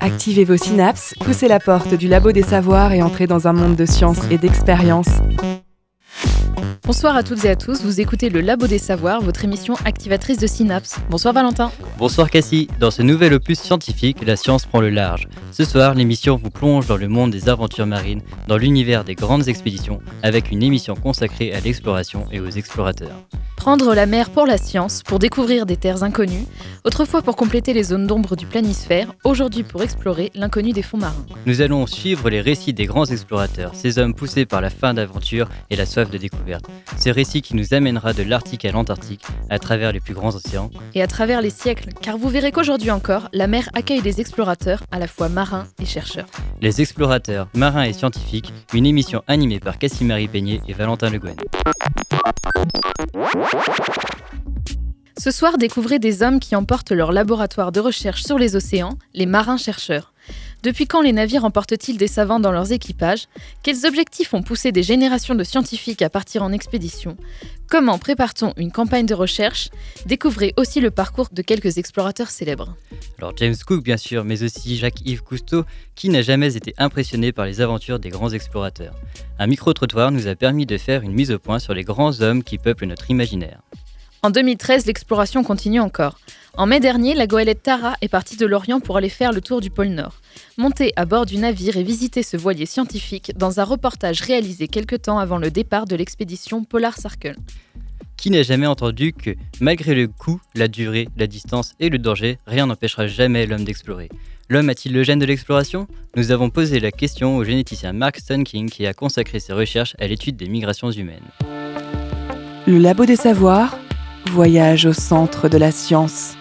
Activez vos synapses, poussez la porte du labo des savoirs et entrez dans un monde de science et d'expérience. Bonsoir à toutes et à tous, vous écoutez le Labo des Savoirs, votre émission activatrice de synapses. Bonsoir Valentin. Bonsoir Cassie, dans ce nouvel opus scientifique, la science prend le large. Ce soir, l'émission vous plonge dans le monde des aventures marines, dans l'univers des grandes expéditions, avec une émission consacrée à l'exploration et aux explorateurs. Prendre la mer pour la science, pour découvrir des terres inconnues, autrefois pour compléter les zones d'ombre du planisphère, aujourd'hui pour explorer l'inconnu des fonds marins. Nous allons suivre les récits des grands explorateurs, ces hommes poussés par la faim d'aventure et la soif de découverte. Ce récit qui nous amènera de l'Arctique à l'Antarctique, à travers les plus grands océans. Et à travers les siècles, car vous verrez qu'aujourd'hui encore, la mer accueille des explorateurs, à la fois marins et chercheurs. Les explorateurs, marins et scientifiques, une émission animée par Cassie-Marie Peignet et Valentin Le Guen. Ce soir, découvrez des hommes qui emportent leur laboratoire de recherche sur les océans, les marins-chercheurs. Depuis quand les navires emportent-ils des savants dans leurs équipages? Quels objectifs ont poussé des générations de scientifiques à partir en expédition? Comment prépare-t-on une campagne de recherche? Découvrez aussi le parcours de quelques explorateurs célèbres. Alors James Cook bien sûr, mais aussi Jacques-Yves Cousteau, qui n'a jamais été impressionné par les aventures des grands explorateurs. Un micro-trottoir nous a permis de faire une mise au point sur les grands hommes qui peuplent notre imaginaire. En 2013, l'exploration continue encore. En mai dernier, la goélette Tara est partie de l'Orient pour aller faire le tour du pôle Nord. Monter à bord du navire et visiter ce voilier scientifique dans un reportage réalisé quelque temps avant le départ de l'expédition Polar Circle. Qui n'a jamais entendu que, malgré le coût, la durée, la distance et le danger, rien n'empêchera jamais l'homme d'explorer L'homme a-t-il le gène de l'exploration? Nous avons posé la question au généticien Mark King qui a consacré ses recherches à l'étude des migrations humaines. Le Labo des Savoirs, voyage au centre de la science.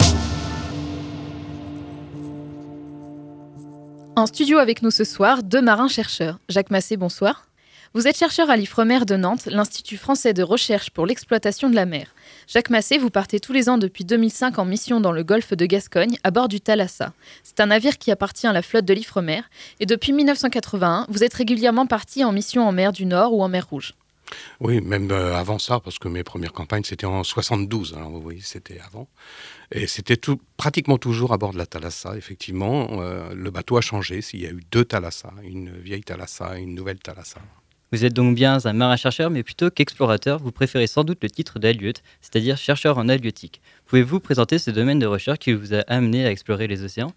En studio avec nous ce soir, deux marins-chercheurs. Jacques Massé, bonsoir. Vous êtes chercheur à l'IFREMER de Nantes, l'Institut français de recherche pour l'exploitation de la mer. Jacques Massé, vous partez tous les ans depuis 2005 en mission dans le golfe de Gascogne à bord du Thalassa. C'est un navire qui appartient à la flotte de l'IFREMER et depuis 1981, vous êtes régulièrement parti en mission en mer du Nord ou en mer Rouge. Oui, même euh, avant ça, parce que mes premières campagnes, c'était en 72, alors vous voyez, c'était avant. Et c'était tout, pratiquement toujours à bord de la Thalassa, effectivement. Euh, le bateau a changé, s'il y a eu deux Thalassa, une vieille Thalassa et une nouvelle Thalassa. Vous êtes donc bien un marin-chercheur, mais plutôt qu'explorateur, vous préférez sans doute le titre d'halieute, c'est-à-dire chercheur en halieutique. Pouvez-vous présenter ce domaine de recherche qui vous a amené à explorer les océans?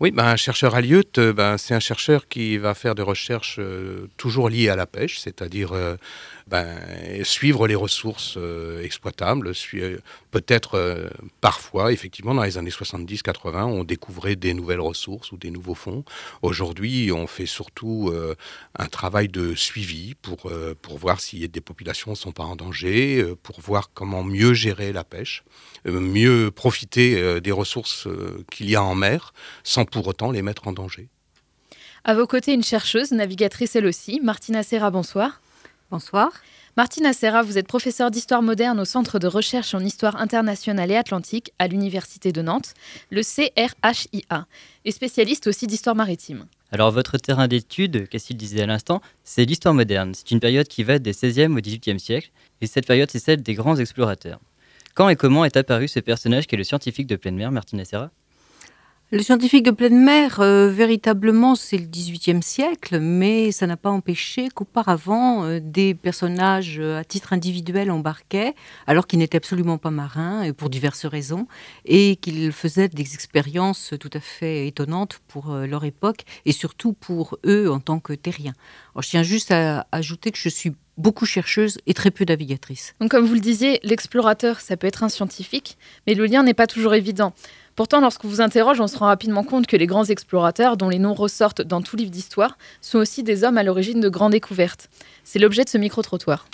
Oui, ben, un chercheur halieute, euh, ben, c'est un chercheur qui va faire des recherches euh, toujours liées à la pêche, c'est-à-dire euh, ben, suivre les ressources exploitables. Peut-être parfois, effectivement, dans les années 70-80, on découvrait des nouvelles ressources ou des nouveaux fonds. Aujourd'hui, on fait surtout un travail de suivi pour, pour voir si des populations ne sont pas en danger, pour voir comment mieux gérer la pêche, mieux profiter des ressources qu'il y a en mer, sans pour autant les mettre en danger. À vos côtés, une chercheuse, navigatrice elle aussi, Martina Serra, bonsoir. Bonsoir. Martina Serra, vous êtes professeure d'histoire moderne au Centre de recherche en histoire internationale et atlantique à l'Université de Nantes, le CRHIA, et spécialiste aussi d'histoire maritime. Alors votre terrain d'étude, qu'est-ce qu'il disait à l'instant, c'est l'histoire moderne. C'est une période qui va des 16e au 18e siècle, et cette période c'est celle des grands explorateurs. Quand et comment est apparu ce personnage qui est le scientifique de pleine mer, Martina Serra le scientifique de pleine mer, euh, véritablement, c'est le XVIIIe siècle, mais ça n'a pas empêché qu'auparavant, euh, des personnages euh, à titre individuel embarquaient, alors qu'ils n'étaient absolument pas marins, pour diverses raisons, et qu'ils faisaient des expériences tout à fait étonnantes pour leur époque, et surtout pour eux en tant que terriens. je tiens juste à ajouter que je suis beaucoup chercheuse et très peu navigatrice. Donc, comme vous le disiez, l'explorateur, ça peut être un scientifique, mais le lien n'est pas toujours évident. Pourtant, lorsqu'on vous interroge, on se rend rapidement compte que les grands explorateurs, dont les noms ressortent dans tout livre d'histoire, sont aussi des hommes à l'origine de grandes découvertes. C'est l'objet de ce micro-trottoir.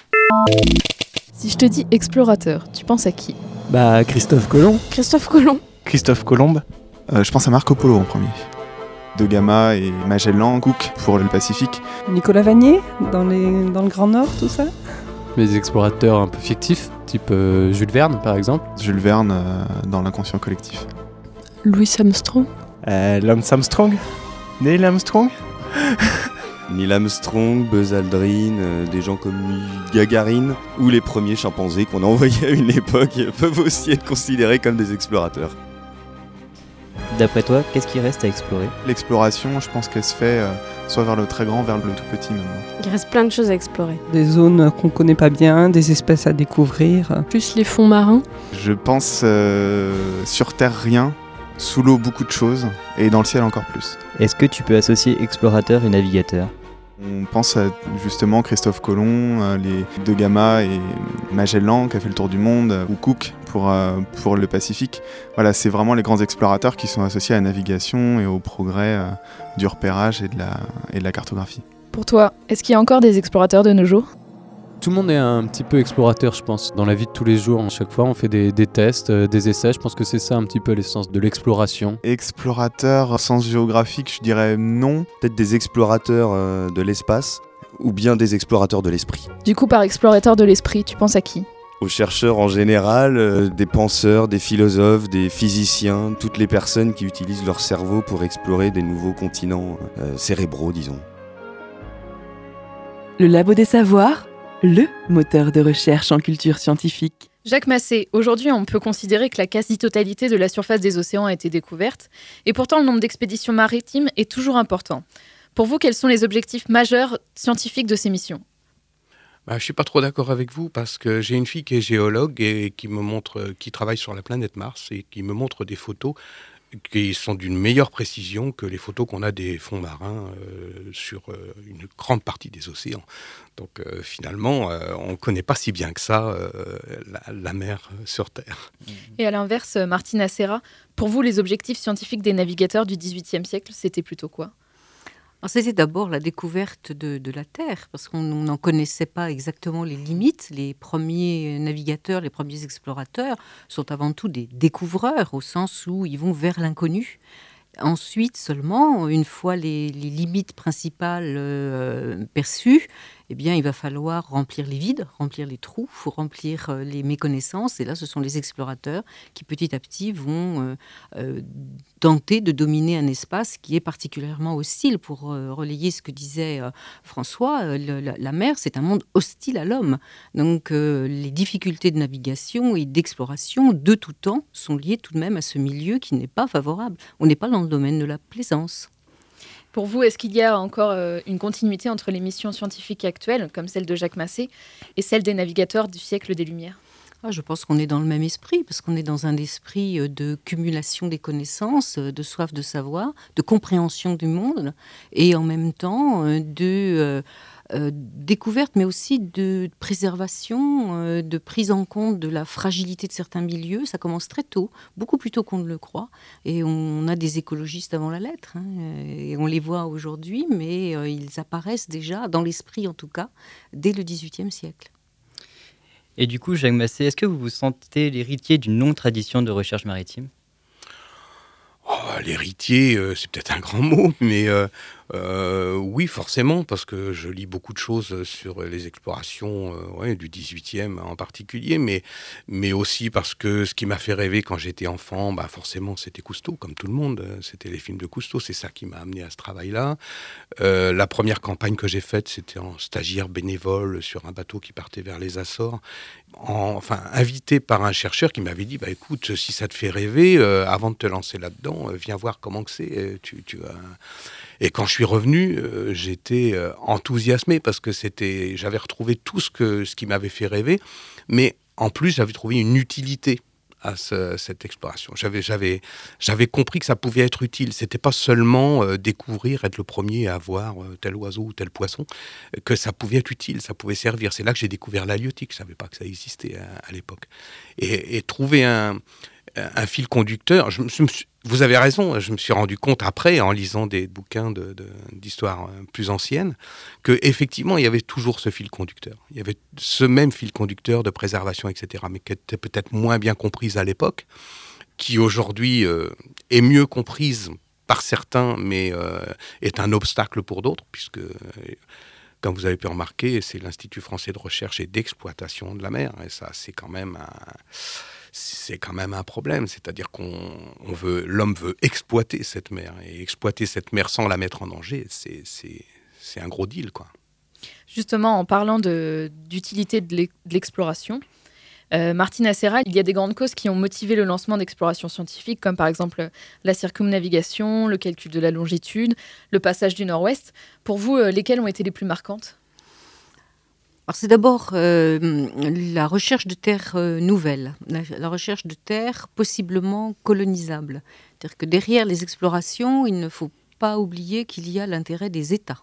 Si je te dis explorateur, tu penses à qui? Bah, Christophe Colomb. Christophe Colomb Christophe Colomb euh, Je pense à Marco Polo en premier. De Gama et Magellan, Cook pour le Pacifique. Nicolas Vanier, dans, les, dans le Grand Nord, tout ça? Les explorateurs un peu fictifs, type euh, Jules Verne par exemple. Jules Verne euh, dans l'inconscient collectif. Louis Armstrong euh, Lance Armstrong Neil Armstrong Neil Armstrong, Buzz Aldrin, euh, des gens comme Gagarine ou les premiers chimpanzés qu'on a envoyés à une époque peuvent aussi être considérés comme des explorateurs. D'après toi, qu'est-ce qui reste à explorer? L'exploration, je pense qu'elle se fait euh, soit vers le très grand, vers le tout petit maintenant. Il reste plein de choses à explorer. Des zones qu'on connaît pas bien, des espèces à découvrir. Plus les fonds marins. Je pense euh, sur Terre rien, sous l'eau beaucoup de choses, et dans le ciel encore plus. Est-ce que tu peux associer explorateur et navigateur? On pense à justement Christophe Colomb, euh, les deux Gama et Magellan qui a fait le tour du monde, euh, ou Cook pour, euh, pour le Pacifique. Voilà, c'est vraiment les grands explorateurs qui sont associés à la navigation et au progrès du repérage et de, la, et de la cartographie. Pour toi, est-ce qu'il y a encore des explorateurs de nos jours? Tout le monde est un petit peu explorateur, je pense. Dans la vie de tous les jours, à chaque fois, on fait des, des tests, euh, des essais. Je pense que c'est ça un petit peu l'essence de l'exploration. Explorateur, sens géographique, je dirais non. Peut-être des explorateurs euh, de l'espace ou bien des explorateurs de l'esprit. Du coup, par explorateur de l'esprit, tu penses à qui? Aux chercheurs en général, euh, des penseurs, des philosophes, des physiciens, toutes les personnes qui utilisent leur cerveau pour explorer des nouveaux continents euh, cérébraux, disons. Le Labo des Savoirs, le moteur de recherche en culture scientifique. Jacques Massé, aujourd'hui on peut considérer que la quasi-totalité de la surface des océans a été découverte, et pourtant le nombre d'expéditions maritimes est toujours important. Pour vous, quels sont les objectifs majeurs scientifiques de ces missions? Bah, je ne suis pas trop d'accord avec vous parce que j'ai une fille qui est géologue et qui me montre, qui travaille sur la planète Mars et qui me montre des photos qui sont d'une meilleure précision que les photos qu'on a des fonds marins euh, sur euh, une grande partie des océans. Donc euh, finalement, on ne connaît pas si bien que ça la, mer sur Terre. Et à l'inverse, Martina Serra, pour vous, les objectifs scientifiques des navigateurs du XVIIIe siècle, c'était plutôt quoi? C'était d'abord la découverte de, la Terre, parce qu'on on n'en connaissait pas exactement les limites. Les premiers navigateurs, les premiers explorateurs sont avant tout des découvreurs, au sens où ils vont vers l'inconnu. Ensuite seulement, une fois les, les limites principales euh, perçues, eh bien, il va falloir remplir les vides, remplir les trous, remplir euh, les méconnaissances. Et là, ce sont les explorateurs qui, petit à petit, vont euh, euh, tenter de dominer un espace qui est particulièrement hostile. Pour relayer ce que disait François, la, la mer, c'est un monde hostile à l'homme. Donc, les difficultés de navigation et d'exploration de tout temps sont liées tout de même à ce milieu qui n'est pas favorable. On n'est pas dans le domaine de la plaisance. Pour vous, est-ce qu'il y a encore euh, une continuité entre les missions scientifiques actuelles, comme celle de Jacques Massé, et celle des navigateurs du siècle des Lumières? Ah, je pense qu'on est dans le même esprit, parce qu'on est dans un esprit euh, de cumulation des connaissances, euh, de soif de savoir, de compréhension du monde, et en même temps de euh, découverte, mais aussi de préservation, euh, de prise en compte de la fragilité de certains milieux. Ça commence très tôt, beaucoup plus tôt qu'on ne le croit, et on a des écologistes avant la lettre, hein, euh, et on les voit aujourd'hui, mais euh, ils apparaissent déjà, dans l'esprit en tout cas, dès le XVIIIe siècle. Et du coup, Jacques Massé, est-ce que vous vous sentez l'héritier d'une longue tradition de recherche maritime? Oh, L'héritier, euh, c'est peut-être un grand mot, mais euh, euh, oui, forcément, parce que je lis beaucoup de choses sur les explorations euh, du 18e en particulier, mais, mais aussi parce que ce qui m'a fait rêver quand j'étais enfant, bah forcément, c'était Cousteau, comme tout le monde. euh, C'était les films de Cousteau, c'est ça qui m'a amené à ce travail-là. Euh, la première campagne que j'ai faite, c'était en stagiaire bénévole sur un bateau qui partait vers les Açores, en- enfin invité par un chercheur qui m'avait dit bah écoute si ça te fait rêver avant de te lancer là-dedans viens voir comment que c'est tu, et quand je suis revenu euh, j'étais euh, enthousiasmé parce que c'était j'avais retrouvé tout ce que ce qui m'avait fait rêver mais en plus j'avais trouvé une utilité à ce- cette exploration. J'avais, j'avais, j'avais compris que ça pouvait être utile. C'était pas seulement euh, découvrir, être le premier à voir tel oiseau ou tel poisson, que ça pouvait être utile, ça pouvait servir. C'est là que j'ai découvert l'halieutique. Je savais pas que ça existait à, l'époque. Et trouver un, un fil conducteur. Vous avez raison. Je me suis rendu compte après, en lisant des bouquins de, de- d'histoire euh, plus anciennes, que effectivement il y avait toujours ce fil conducteur. Il y avait ce même fil conducteur de préservation, etc., mais qui était peut-être moins bien comprise à l'époque, qui aujourd'hui euh, est mieux comprise par certains, mais euh, est un obstacle pour d'autres, puisque, comme vous avez pu remarquer, c'est l'Institut français de recherche et d'exploitation de la mer, et ça, c'est quand même un c'est quand même un problème, c'est-à-dire qu'on on veut, l'homme veut exploiter cette mer et exploiter cette mer sans la mettre en danger, c'est un gros deal, quoi. Justement, en parlant d'utilité de l'exploration, euh, Martine Acera, il y a des grandes causes qui ont motivé le lancement d'explorations scientifiques, comme par exemple la circumnavigation, le calcul de la longitude, le passage du nord-ouest. Pour vous, euh, lesquelles ont été les plus marquantes? C'est d'abord euh, la recherche de terres nouvelles, la, recherche de terres possiblement colonisables. C'est-à-dire que derrière les explorations, il ne faut pas oublier qu'il y a l'intérêt des États.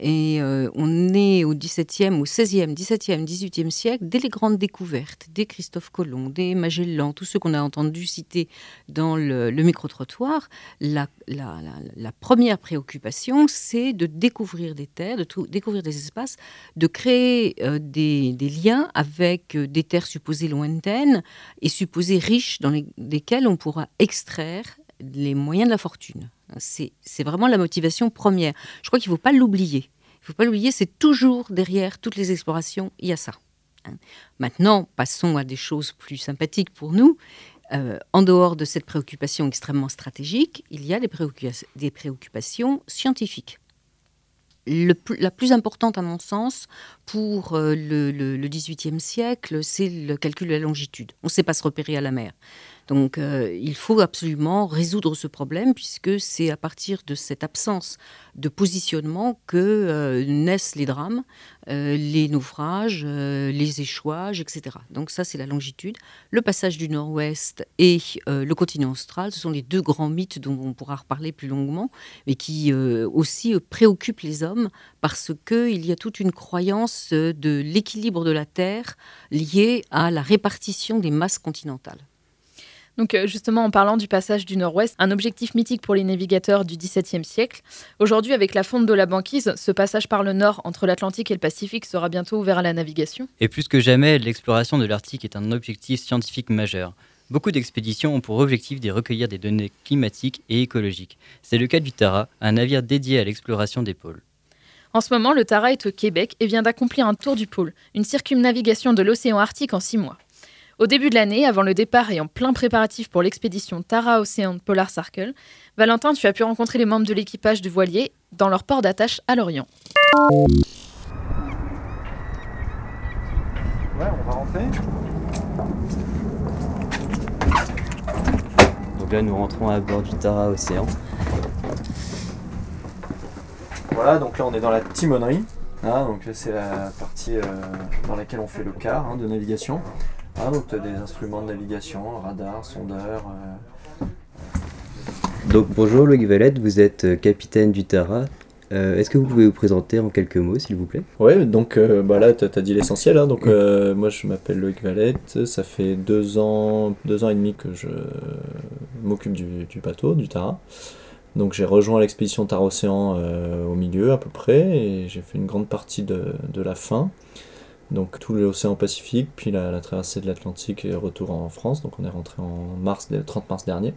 Et euh, on est au XVIIe, au XVIe, XVIIe, XVIIIe siècle, dès les grandes découvertes, des Christophe Colomb, des Magellan, tous ceux qu'on a entendu citer dans le, micro-trottoir, la, première préoccupation, c'est de découvrir des terres, de découvrir des espaces, de créer euh, des, liens avec euh, des terres supposées lointaines et supposées riches dans lesquelles on pourra extraire les moyens de la fortune. C'est vraiment la motivation première. Je crois qu'il ne faut pas l'oublier. Il ne faut pas l'oublier, c'est toujours derrière toutes les explorations, il y a ça. Hein. Maintenant, passons à des choses plus sympathiques pour nous. Euh, en dehors de cette préoccupation extrêmement stratégique, il y a des, préoccupations scientifiques. la plus importante, à mon sens, pour euh, le XVIIIe siècle, c'est le calcul de la longitude. On ne sait pas se repérer à la mer. Donc euh, il faut absolument résoudre ce problème puisque c'est à partir de cette absence de positionnement que euh, naissent les drames, euh, les naufrages, les échouages, etc. Donc ça c'est la longitude. Le passage du nord-ouest et le continent austral, ce sont les deux grands mythes dont on pourra reparler plus longuement, mais qui aussi préoccupent les hommes parce qu'il y a toute une croyance de l'équilibre de la Terre liée à la répartition des masses continentales. Donc euh, justement, en parlant du passage du Nord-Ouest, un objectif mythique pour les navigateurs du XVIIe siècle. Aujourd'hui, avec la fonte de la banquise, ce passage par le nord entre l'Atlantique et le Pacifique sera bientôt ouvert à la navigation. Et plus que jamais, l'exploration de l'Arctique est un objectif scientifique majeur. Beaucoup d'expéditions ont pour objectif de recueillir des données climatiques et écologiques. C'est le cas du Tara, un navire dédié à l'exploration des pôles. En ce moment, le Tara est au Québec et vient d'accomplir un tour du pôle, une circumnavigation de l'océan Arctique en six mois. Au début de l'année, avant le départ et en plein préparatif pour l'expédition Tara Ocean Polar Circle, Valentin, tu as pu rencontrer les membres de l'équipage du voilier dans leur port d'attache à Lorient. Ouais, on va rentrer. Donc là, nous rentrons à bord du Tara Océan. Voilà, donc là, on est dans la timonerie. Hein, donc c'est la partie euh, dans laquelle on fait le quart hein, de navigation. Ah, donc tu as des instruments de navigation, radar, sondeur. Euh. Donc bonjour Loïc Valette, vous êtes euh, capitaine du Tara. Euh, est-ce que vous pouvez vous présenter en quelques mots, s'il vous plaît? Oui, donc bah là, tu as, dit l'essentiel. Hein. donc, moi, je m'appelle Loïc Valette. Ça fait deux ans, deux ans et demi que je m'occupe du, bateau, du Tara. Donc, j'ai rejoint l'expédition Tara Océan au milieu, à peu près, et j'ai fait une grande partie de, de la fin donc tout l'océan Pacifique, puis la, traversée de l'Atlantique et retour en France. Donc on est rentré en mars, le 30 mars dernier.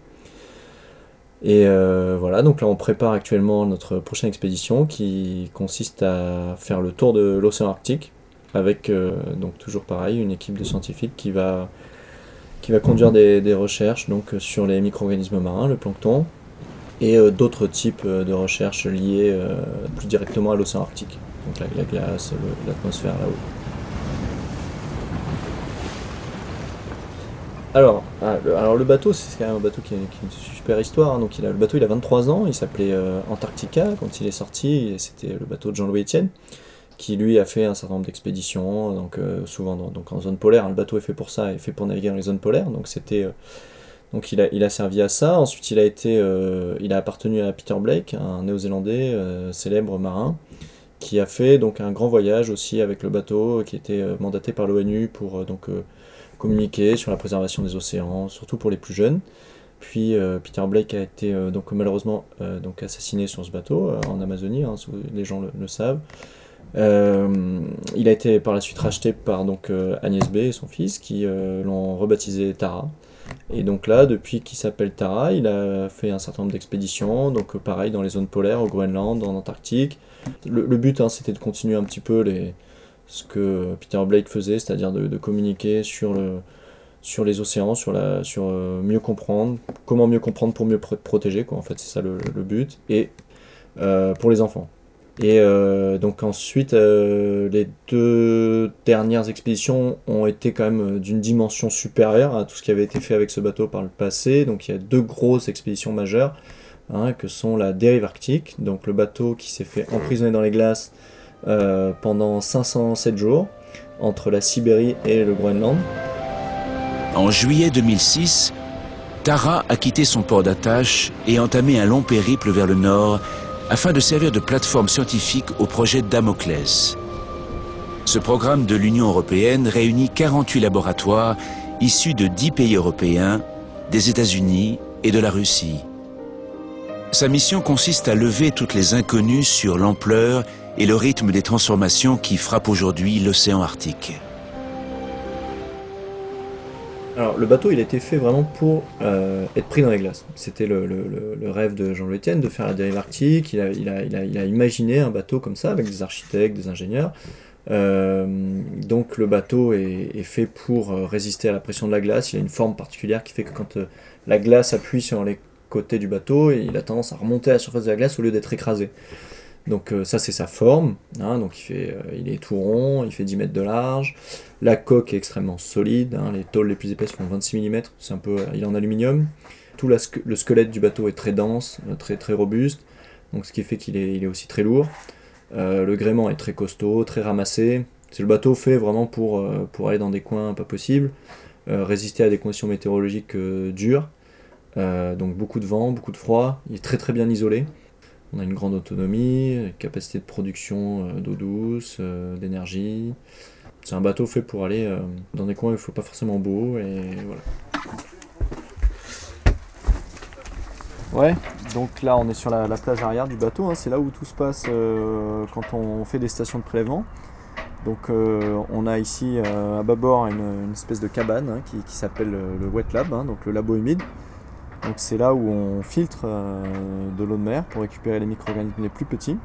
Et euh, voilà, donc là on prépare actuellement notre prochaine expédition qui consiste à faire le tour de l'océan Arctique avec euh, donc toujours pareil une équipe de scientifiques qui va, qui va conduire des, recherches donc sur les micro-organismes marins, le plancton, et euh, d'autres types de recherches liées plus directement à l'océan Arctique, donc la, la glace, l'atmosphère là-haut. Alors, ah, alors le bateau, c'est quand même un bateau qui a, une super histoire. Hein. Donc il a, le bateau, il a 23 ans. Il s'appelait euh, Antarctica quand il est sorti. C'était le bateau de Jean-Louis Etienne, qui lui a fait un certain nombre d'expéditions, donc euh, souvent donc en zone polaire. Hein. Le bateau est fait pour ça, est fait pour naviguer dans les zones polaires. Donc c'était euh, donc il a, il a servi à ça. Ensuite, il a été, il a appartenu à Peter Blake, un Néo-Zélandais célèbre marin, qui a fait donc un grand voyage aussi avec le bateau, qui était mandaté par l'ONU pour donc communiquer sur la préservation des océans, surtout pour les plus jeunes. Puis euh, Peter Blake a été euh, donc malheureusement euh, donc assassiné sur ce bateau en Amazonie, hein, les gens le, savent. il a été par la suite racheté par donc Agnès B et son fils qui l'ont rebaptisé Tara. Et donc là, depuis qu'il s'appelle Tara, il a fait un certain nombre d'expéditions, donc pareil dans les zones polaires, au Groenland, en Antarctique. Le, but, hein, c'était de continuer un petit peu les, ce que Peter Blake faisait, c'est-à-dire de, communiquer sur, le, sur les océans, sur, la, sur euh, mieux comprendre, comment mieux comprendre pour mieux protéger, quoi, en fait, c'est ça le, but, et euh, pour les enfants. Et euh, donc ensuite, les deux dernières expéditions ont été quand même d'une dimension supérieure à tout ce qui avait été fait avec ce bateau par le passé. Donc il y a deux grosses expéditions majeures, hein, que sont la dérive arctique, donc le bateau qui s'est fait emprisonner dans les glaces euh, pendant 507 jours entre la Sibérie et le Groenland. En juillet 2006, Tara a quitté son port d'attache et entamé un long périple vers le nord afin de servir de plateforme scientifique au projet Damoclès. Ce programme de l'Union européenne réunit 48 laboratoires issus de 10 pays européens, des États-Unis et de la Russie. Sa mission consiste à lever toutes les inconnues sur l'ampleur et le rythme des transformations qui frappent aujourd'hui l'océan Arctique. Alors, le bateau, il a été fait vraiment pour euh, être pris dans les glaces. C'était le, rêve de Jean-Louis Etienne de faire la dérive arctique. Il a, imaginé un bateau comme ça, avec des architectes, des ingénieurs. Euh, donc, le bateau est, fait pour euh, résister à la pression de la glace. Il a une forme particulière qui fait que quand la glace appuie sur les côtés du bateau, il a tendance à remonter à la surface de la glace au lieu d'être écrasé. Donc euh, ça c'est sa forme, hein, euh, il est tout rond, il fait 10 mètres de large, la coque est extrêmement solide, hein, les tôles les plus épaisses font 26 mm, c'est un peu, il est en aluminium. Tout le squelette du bateau est très dense, euh, très, robuste, donc ce qui fait qu'il est, aussi très lourd. Euh, le gréement est très costaud, très ramassé. C'est le bateau fait vraiment pour, euh, pour aller dans des coins pas possibles, euh, résister à des conditions météorologiques euh, dures. Euh, donc beaucoup de vent, beaucoup de froid, il est très très bien isolé. On a une grande autonomie, capacité de production euh, d'eau douce, euh, d'énergie. C'est un bateau fait pour aller euh, dans des coins où il ne faut pas forcément beau et voilà. Ouais, donc là on est sur la, la plage arrière du bateau, hein, c'est là où tout se passe quand on fait des stations de prélèvement. Donc on a ici à bâbord une, une espèce de cabane hein, qui, s'appelle le, le wet lab, hein, donc le labo humide. Donc c'est là où on filtre euh, de l'eau de mer pour récupérer les micro-organismes les plus petits.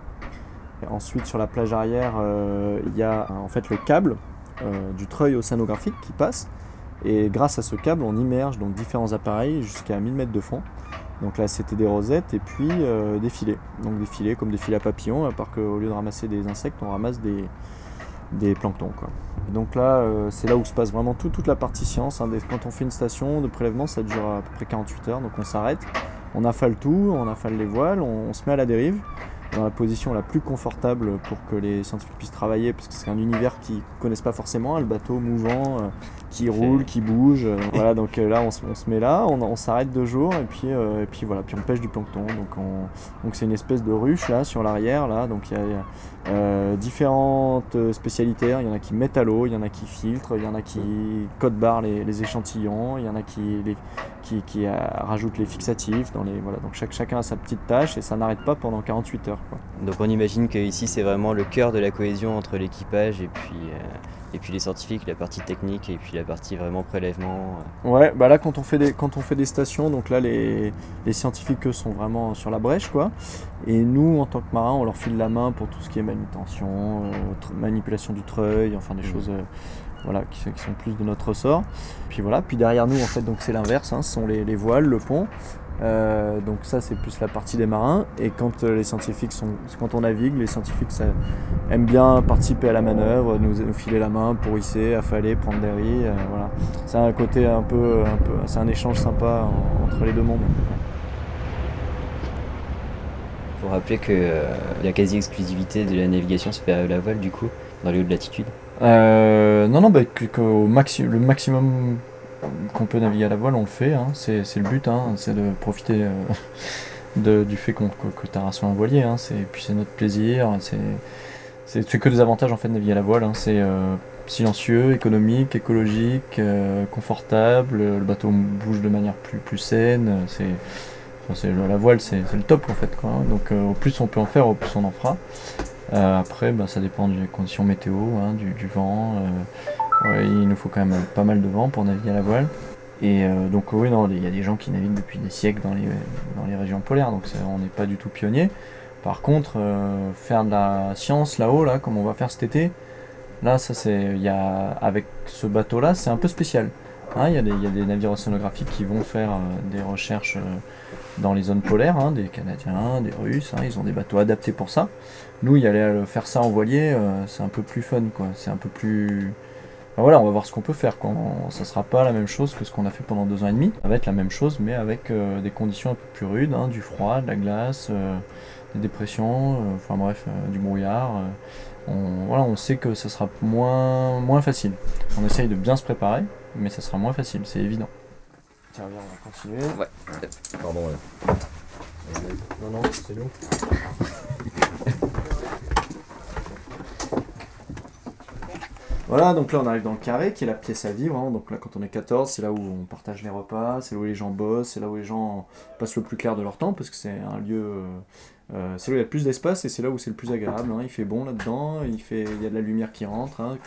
Et ensuite sur la plage arrière, euh, il y a en fait le câble euh, du treuil océanographique qui passe. Et grâce à ce câble, on immerge donc différents appareils jusqu'à 1000 mètres de fond. Donc là, c'était des rosettes et puis des filets. Donc des filets comme des filets à papillons, à part qu'au lieu de ramasser des insectes, on ramasse des, des planctons. Quoi. Donc là, euh, c'est là où se passe vraiment tout- toute la partie science. hein. Quand on fait une station de prélèvement, ça dure à peu près 48 heures. Donc on s'arrête, on affale tout, on affale les voiles, on, on se met à la dérive dans la position la plus confortable pour que les scientifiques puissent travailler, parce que c'est un univers qu'ils ne connaissent pas forcément, hein, le bateau mouvant, euh, qui roule, qui bouge. euh, voilà, donc euh, là, on, se- on se met là, on, on s'arrête deux jours, et puis, euh, et puis voilà, puis on pêche du plancton. Donc on- donc c'est une espèce de ruche là sur l'arrière, là, donc il y a, il y a, euh, différentes spécialités. Il y en a qui mettent à l'eau, il y en a qui filtrent, il y en a qui code barrent les, les échantillons, il y en a qui, les- qui, qui euh, rajoutent les fixatifs. Dans les, voilà, donc chaque, chacun a sa petite tâche et ça n'arrête pas pendant 48 heures. Quoi. Donc on imagine que ici c'est vraiment le cœur de la cohésion entre l'équipage et puis et puis les scientifiques, la partie technique et puis la partie vraiment prélèvement. euh. Ouais, bah là quand on fait des, quand on fait des stations, donc là les, les scientifiques eux sont vraiment sur la brèche quoi. Et nous en tant que marins, on leur file la main pour tout ce qui est manutention, euh, manipulation du treuil, enfin des choses euh, voilà, qui, qui sont plus de notre ressort. Puis voilà, puis derrière nous en fait donc c'est l'inverse, hein, ce sont les, les voiles, le pont. Euh, donc ça c'est plus la partie des marins. Et quand euh, les scientifiques sont quand on navigue les scientifiques ça, aiment bien participer à la manœuvre nous, nous filer la main pour hisser affaler prendre des riz euh, voilà. C'est un côté un peu, un peu c'est un échange sympa en- entre les deux mondes. Faut rappeler que la quasi-exclusivité de la navigation se fait à la voile du coup, dans les hautes latitudes. Euh, non non bah, que, que au maxi- le maximum qu'on peut naviguer à la voile on le fait hein. c'est le but hein. c'est de profiter euh, de- du fait qu'on que, que Tara soit un voilier hein. c'est puis c'est notre plaisir c'est c'est que des avantages en fait de naviguer à la voile c'est euh, silencieux économique écologique euh, confortable le bateau bouge de manière plus plus saine c'est la voile c'est le top en fait quoi donc au plus on peut en faire au plus on en fera après bah, ça dépend des conditions météo du, vent il nous faut quand même pas mal de vent pour naviguer à la voile et euh, donc oui, non, il y a des gens qui naviguent depuis des siècles dans les, dans les régions polaires, donc on n'est pas du tout pionnier. Par contre, euh, faire de la science là-haut, là, comme on va faire cet été, là, ça c'est, y avec ce bateau-là, c'est un peu spécial. Hein, il y, a des navires océanographiques qui vont faire des recherches dans les zones polaires, hein, des Canadiens, des Russes, hein, ils ont des bateaux adaptés pour ça. Nous, y aller faire ça en voilier, c'est un peu plus fun, quoi. C'est un peu plus voilà, on va voir ce qu'on peut faire. Quoi. Ça sera pas la même chose que ce qu'on a fait pendant deux ans et demi. Ça va être la même chose, mais avec euh, des conditions un peu plus rudes, hein, du froid, de la glace, euh, des dépressions, euh, enfin bref, du brouillard. on, voilà, on sait que ça sera moins, moins facile. On essaye de bien se préparer, mais ça sera moins facile, c'est évident. Tiens, viens, on va continuer. Ouais. Pardon, Non, non, c'est nous. Voilà, donc là on arrive dans le carré qui est la pièce à vivre. Hein. Donc là quand on est 14, c'est là où on partage les repas, c'est là où les gens bossent, c'est là où les gens passent le plus clair de leur temps parce que c'est un lieu. Euh, euh, c'est là où il y a le plus d'espace et c'est là où c'est le plus agréable. Hein. Il fait bon là-dedans, il, fait, il y a de la lumière qui rentre hein,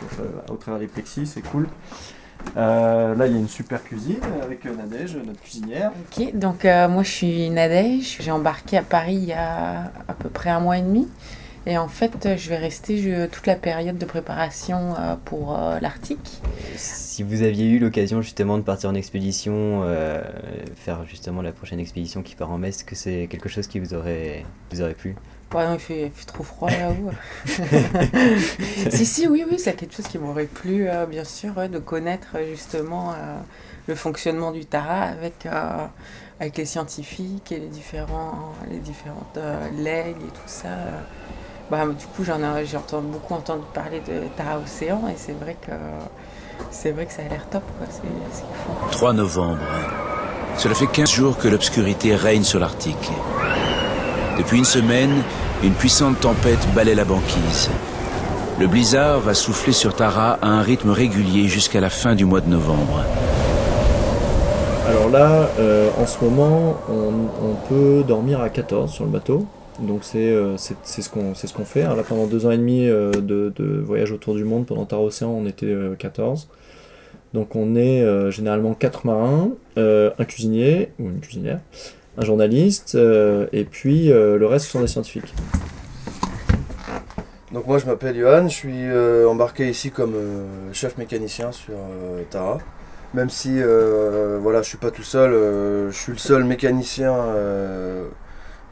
au travers des plexis, c'est cool. Euh, là, il y a une super cuisine avec Nadège, notre cuisinière. Ok, donc moi je suis Nadège. J'ai embarqué à Paris il y a à peu près un mois et demi. Et en fait, je vais rester toute la période de préparation euh, pour euh, l'Arctique. Si vous aviez eu l'occasion justement de partir en expédition, euh, faire justement la prochaine expédition qui part en mai, est-ce que c'est quelque chose qui vous aurait, vous aurait plu? Ouais, non, il fait, trop froid là-haut. si, si, oui, oui, c'est quelque chose qui m'aurait plu, bien sûr, de connaître justement le fonctionnement du Tara avec, avec les scientifiques et les, différents, les différentes legs et tout ça. Bah, du coup, j'en ai, j'ai entendu, beaucoup entendu parler de Tara Océan et c'est vrai que c'est vrai que ça a l'air top. Quoi. C'est, 3 novembre. Cela fait 15 jours que l'obscurité règne sur l'Arctique. Depuis une semaine, une puissante tempête balaie la banquise. Le blizzard va souffler sur Tara à un rythme régulier jusqu'à la fin du mois de novembre. Alors là, euh, en ce moment, on, on peut dormir à 14 sur le bateau. Donc euh, c'est ce qu'on fait. là pendant deux ans et demi euh, de, de, voyage autour du monde, pendant Tar Océan on était 14. Euh, Donc on est généralement quatre marins, un cuisinier ou une cuisinière, un journaliste et puis le reste sont des scientifiques. Donc moi je m'appelle Johan, je suis embarqué ici comme chef mécanicien sur Tara. Même si voilà je suis pas tout seul, je suis le seul mécanicien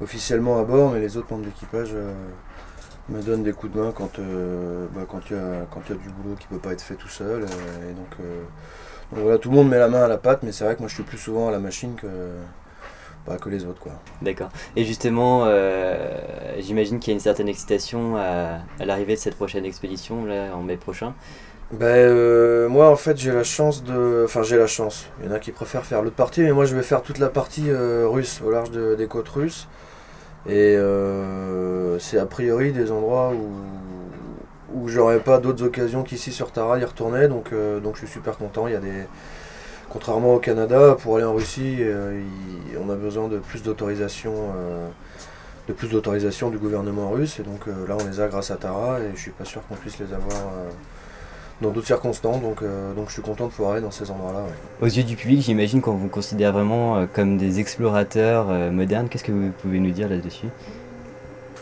officiellement à bord, mais les autres membres de l'équipage euh, me donnent des coups de main quand euh, bah, quand il y, a du boulot qui peut pas être fait tout seul. Euh, et donc, voilà, tout le monde met la main à la pâte, mais c'est vrai que moi je suis plus souvent à la machine que, bah, que les autres. quoi. D'accord. Et justement, j'imagine qu'il y a une certaine excitation à, l'arrivée de cette prochaine expédition là, en mai prochain. Ben, moi en fait j'ai la chance de. Enfin j'ai la chance. Il y en a qui préfèrent faire l'autre partie, mais moi je vais faire toute la partie russe, au large des côtes russes. Et euh, c'est a priori des endroits où, où j'aurais pas d'autres occasions qu'ici sur Tara y retourner. Donc, euh, donc je suis super content. Il y a des, contrairement au Canada, pour aller en Russie, euh, on a besoin de plus d'autorisation. de plus d'autorisation du gouvernement russe et donc là on les a grâce à Tara et je suis pas sûr qu'on puisse les avoir dans d'autres circonstances, donc, euh, donc je suis content de pouvoir aller dans ces endroits-là. Aux yeux du public, j'imagine qu'on vous considère vraiment euh, comme des explorateurs euh, modernes. Qu'est-ce que vous pouvez nous dire là-dessus?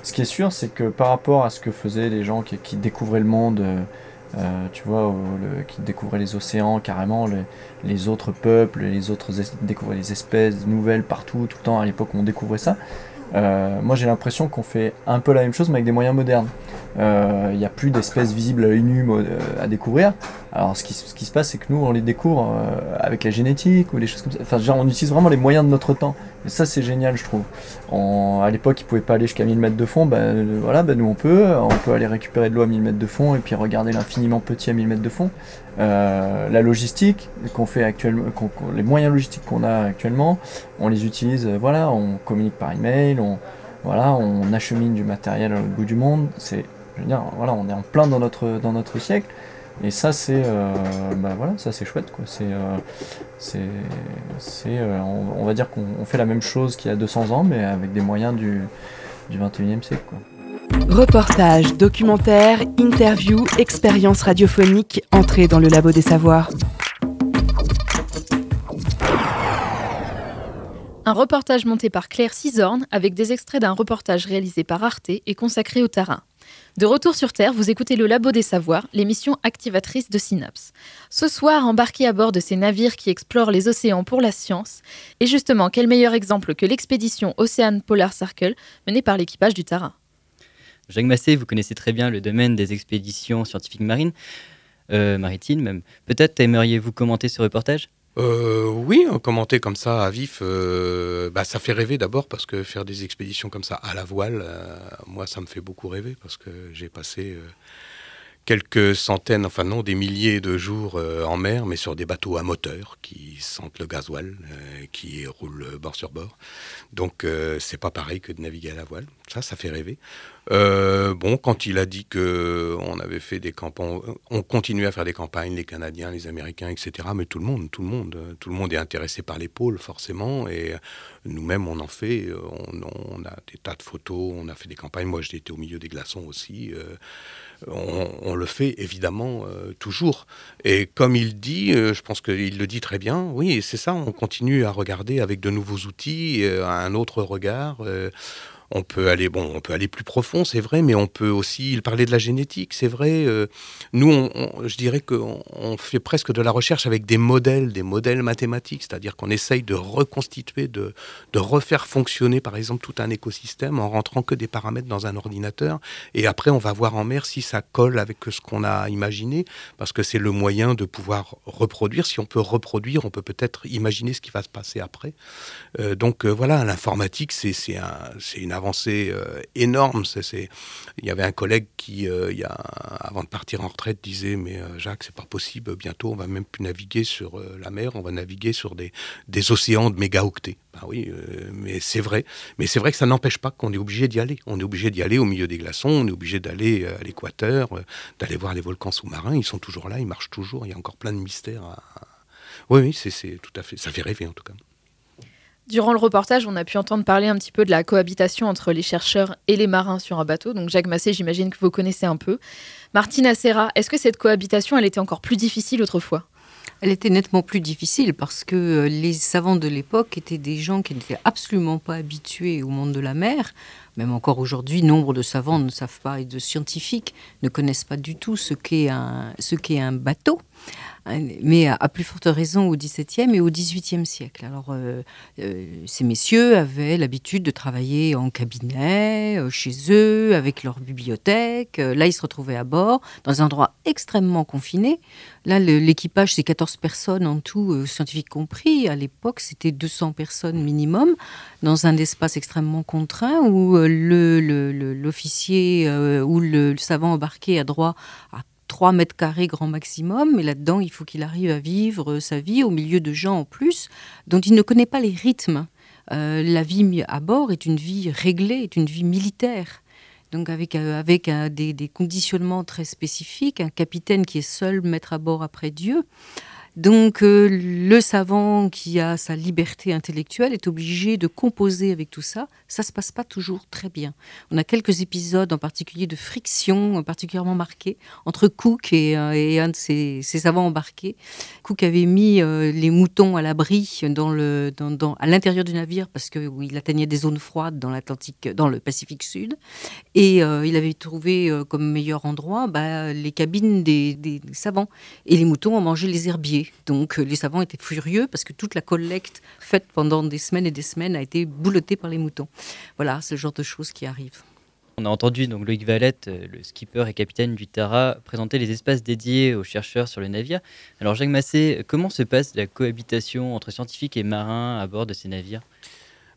Ce qui est sûr, c'est que par rapport à ce que faisaient les gens qui, découvraient le monde, tu vois, qui découvraient les océans carrément, les, autres peuples, les autres découvraient les espèces nouvelles partout, tout le temps à l'époque on découvrait ça. Moi j'ai l'impression qu'on fait un peu la même chose mais avec des moyens modernes. Il euh, n'y a plus d'espèces visibles à euh, à découvrir. Alors ce qui, se passe, c'est que nous, on les découvre euh, avec la génétique ou des choses comme ça. Enfin, on utilise vraiment les moyens de notre temps. Et ça, c'est génial, je trouve. à l'époque, ils pouvaient pas aller jusqu'à 1000 mètres de fond. Ben, voilà, ben, nous, on peut. On peut aller récupérer de l'eau à 1000 mètres de fond et puis regarder l'infiniment petit à 1000 mètres de fond. la logistique qu'on fait actuellement, les moyens logistiques qu'on a actuellement, on les utilise. voilà, on communique par email, on, voilà, on achemine du matériel au bout du monde. C'est je veux dire, voilà, on est en plein dans notre, dans notre siècle. Et ça, c'est euh, bah voilà, ça c'est chouette. Quoi. C'est, euh, c'est, euh, on, va dire qu'on fait la même chose qu'il y a 200 ans, mais avec des moyens du, du 21e siècle. Quoi. Reportage, documentaire, interview, expérience radiophonique, entrée dans le labo des savoirs. Un reportage monté par Claire Cisorne avec des extraits d'un reportage réalisé par Arte et consacré au Tara. De retour sur Terre, vous écoutez le Labo des Savoirs, l'émission activatrice de Synapse. Ce soir, embarqué à bord de ces navires qui explorent les océans pour la science. Et justement, quel meilleur exemple que l'expédition Ocean Polar Circle menée par l'équipage du Tara Jacques Massé, vous connaissez très bien le domaine des expéditions scientifiques marines, euh, maritimes même. Peut-être aimeriez-vous commenter ce reportage? Euh, oui, commenter comme ça à vif, euh, bah, ça fait rêver d'abord parce que faire des expéditions comme ça à la voile, euh, moi ça me fait beaucoup rêver parce que j'ai passé euh, quelques centaines, enfin non, des milliers de jours euh, en mer, mais sur des bateaux à moteur qui sentent le gasoil, euh, qui roulent bord sur bord. Donc euh, c'est pas pareil que de naviguer à la voile. Ça, ça fait rêver. Bon, quand il a dit que on avait fait des campagnes, on continue à faire des campagnes, les Canadiens, les Américains, etc. Mais tout le monde, tout le monde, tout le monde est intéressé par les pôles forcément, et nous-mêmes on en fait. On, on a des tas de photos, on a fait des campagnes. Moi, j'ai été au milieu des glaçons aussi. On, on le fait évidemment euh, toujours. Et comme il dit, euh, je pense qu'il le dit très bien, oui, c'est ça, on continue à regarder avec de nouveaux outils, euh, un autre regard. On peut aller, bon, on peut aller plus profond, c'est vrai, mais on peut aussi, parlait de la génétique, c'est vrai. euh, nous, je dirais qu'on on fait presque de la recherche avec des modèles, des modèles mathématiques, c'est-à-dire qu'on essaye de reconstituer, de, refaire fonctionner, par exemple, tout un écosystème en rentrant que des paramètres dans un ordinateur. Et après, on va voir en mer si ça colle avec ce qu'on a imaginé, parce que c'est le moyen de pouvoir reproduire. Si on peut reproduire, on peut peut-être imaginer ce qui va se passer après. Euh, donc euh, voilà, l'informatique, c'est un- une avancée euh, énorme. C'est- Il y avait un collègue qui, euh, avant de partir en retraite, disait Mais euh, Jacques, c'est pas possible, bientôt on va même plus naviguer sur la mer, on va naviguer sur des, océans de mégaoctets. Ben oui, mais c'est vrai. Mais c'est vrai que ça n'empêche pas qu'on est obligé d'y aller. On est obligé d'y aller au milieu des glaçons, on est obligé d'aller à l'équateur, d'aller voir les volcans sous-marins. Ils sont toujours là, ils marchent toujours. Il y a encore plein de mystères. à- Oui, oui, c'est tout à fait. Ça fait rêver en tout cas. Durant le reportage, on a pu entendre parler un petit peu de la cohabitation entre les chercheurs et les marins sur un bateau. Donc Jacques Massé, j'imagine que vous connaissez un peu. Martina Serra, est-ce que cette cohabitation, elle était encore plus difficile autrefois? Elle était nettement plus difficile parce que euh, les savants de l'époque étaient des gens qui n'étaient absolument pas habitués au monde de la mer. Même encore aujourd'hui, nombre de savants ne savent pas et de scientifiques ne connaissent pas du tout ce qu'est un, ce qu'est un bateau. Hein, Mais à, plus forte raison au XVIIe et au XVIIIe siècle. Alors, euh, euh, ces messieurs avaient l'habitude de travailler en cabinet, euh, chez eux, avec leur bibliothèque. Là, ils se retrouvaient à bord, dans un endroit extrêmement confiné. Là, l'équipage, c'est 14 personnes en tout, scientifiques compris. À l'époque, c'était 200 personnes minimum, dans un espace extrêmement contraint où l'officier ou le savant embarqué a droit à 3 mètres carrés grand maximum, mais là-dedans, il faut qu'il arrive à vivre euh, sa vie au milieu de gens en plus dont il ne connaît pas les rythmes. Euh, la vie à bord est une vie réglée, est une vie militaire. Donc avec, euh, avec des, des conditionnements très spécifiques, un capitaine qui est seul maître à bord après Dieu. Donc euh, le savant qui a sa liberté intellectuelle est obligé de composer avec tout ça. Ça se passe pas toujours très bien. On a quelques épisodes en particulier de friction euh, particulièrement marqués entre Cook et, euh, un de ses, savants embarqués. Cook avait mis les moutons à l'abri à l'intérieur du navire parce qu'il atteignait des zones froides dans l'Atlantique, dans le Pacifique Sud. Et il avait trouvé comme meilleur endroit bah, les cabines des- des savants. Et les moutons ont mangé les herbiers. Donc euh, les savants étaient furieux parce que toute la collecte faite pendant des semaines et des semaines a été boulottée par les moutons. Voilà, le genre de choses qui arrivent. On a entendu donc Loïc Valette, euh, le skipper et capitaine du Tara, présenter les espaces dédiés aux chercheurs sur le navire. Alors Jacques Massé, comment se passe la cohabitation entre scientifiques et marins à bord de ces navires?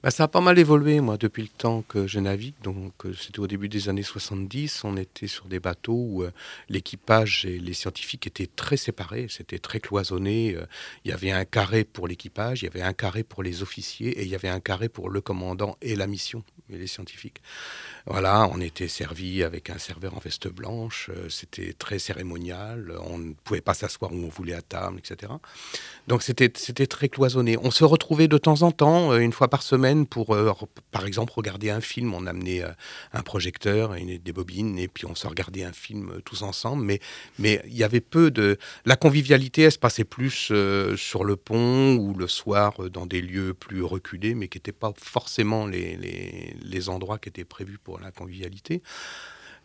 Bah, ça a pas mal évolué, moi, depuis le temps que je navigue. Donc, euh, c'était au début des années 70. On était sur des bateaux où euh, l'équipage et les scientifiques étaient très séparés. C'était très cloisonné. Euh, Il y avait un carré pour l'équipage, il y avait un carré pour les officiers et il y avait un carré pour le commandant et la mission, et les scientifiques. Voilà, on était servi avec un serveur en veste blanche. C'était très cérémonial. On ne pouvait pas s'asseoir où on voulait à table, etc. Donc c'était très cloisonné. On se retrouvait de temps en temps, une fois par semaine, pour, euh, par exemple, regarder un film. On amenait euh, un projecteur et des bobines, et puis on se regardait un film euh, tous ensemble. Mais mais il y avait peu de... La convivialité, elle se passait plus sur le pont ou le soir dans des lieux plus reculés, mais qui n'étaient pas forcément les, les, endroits qui étaient prévus pour la convivialité.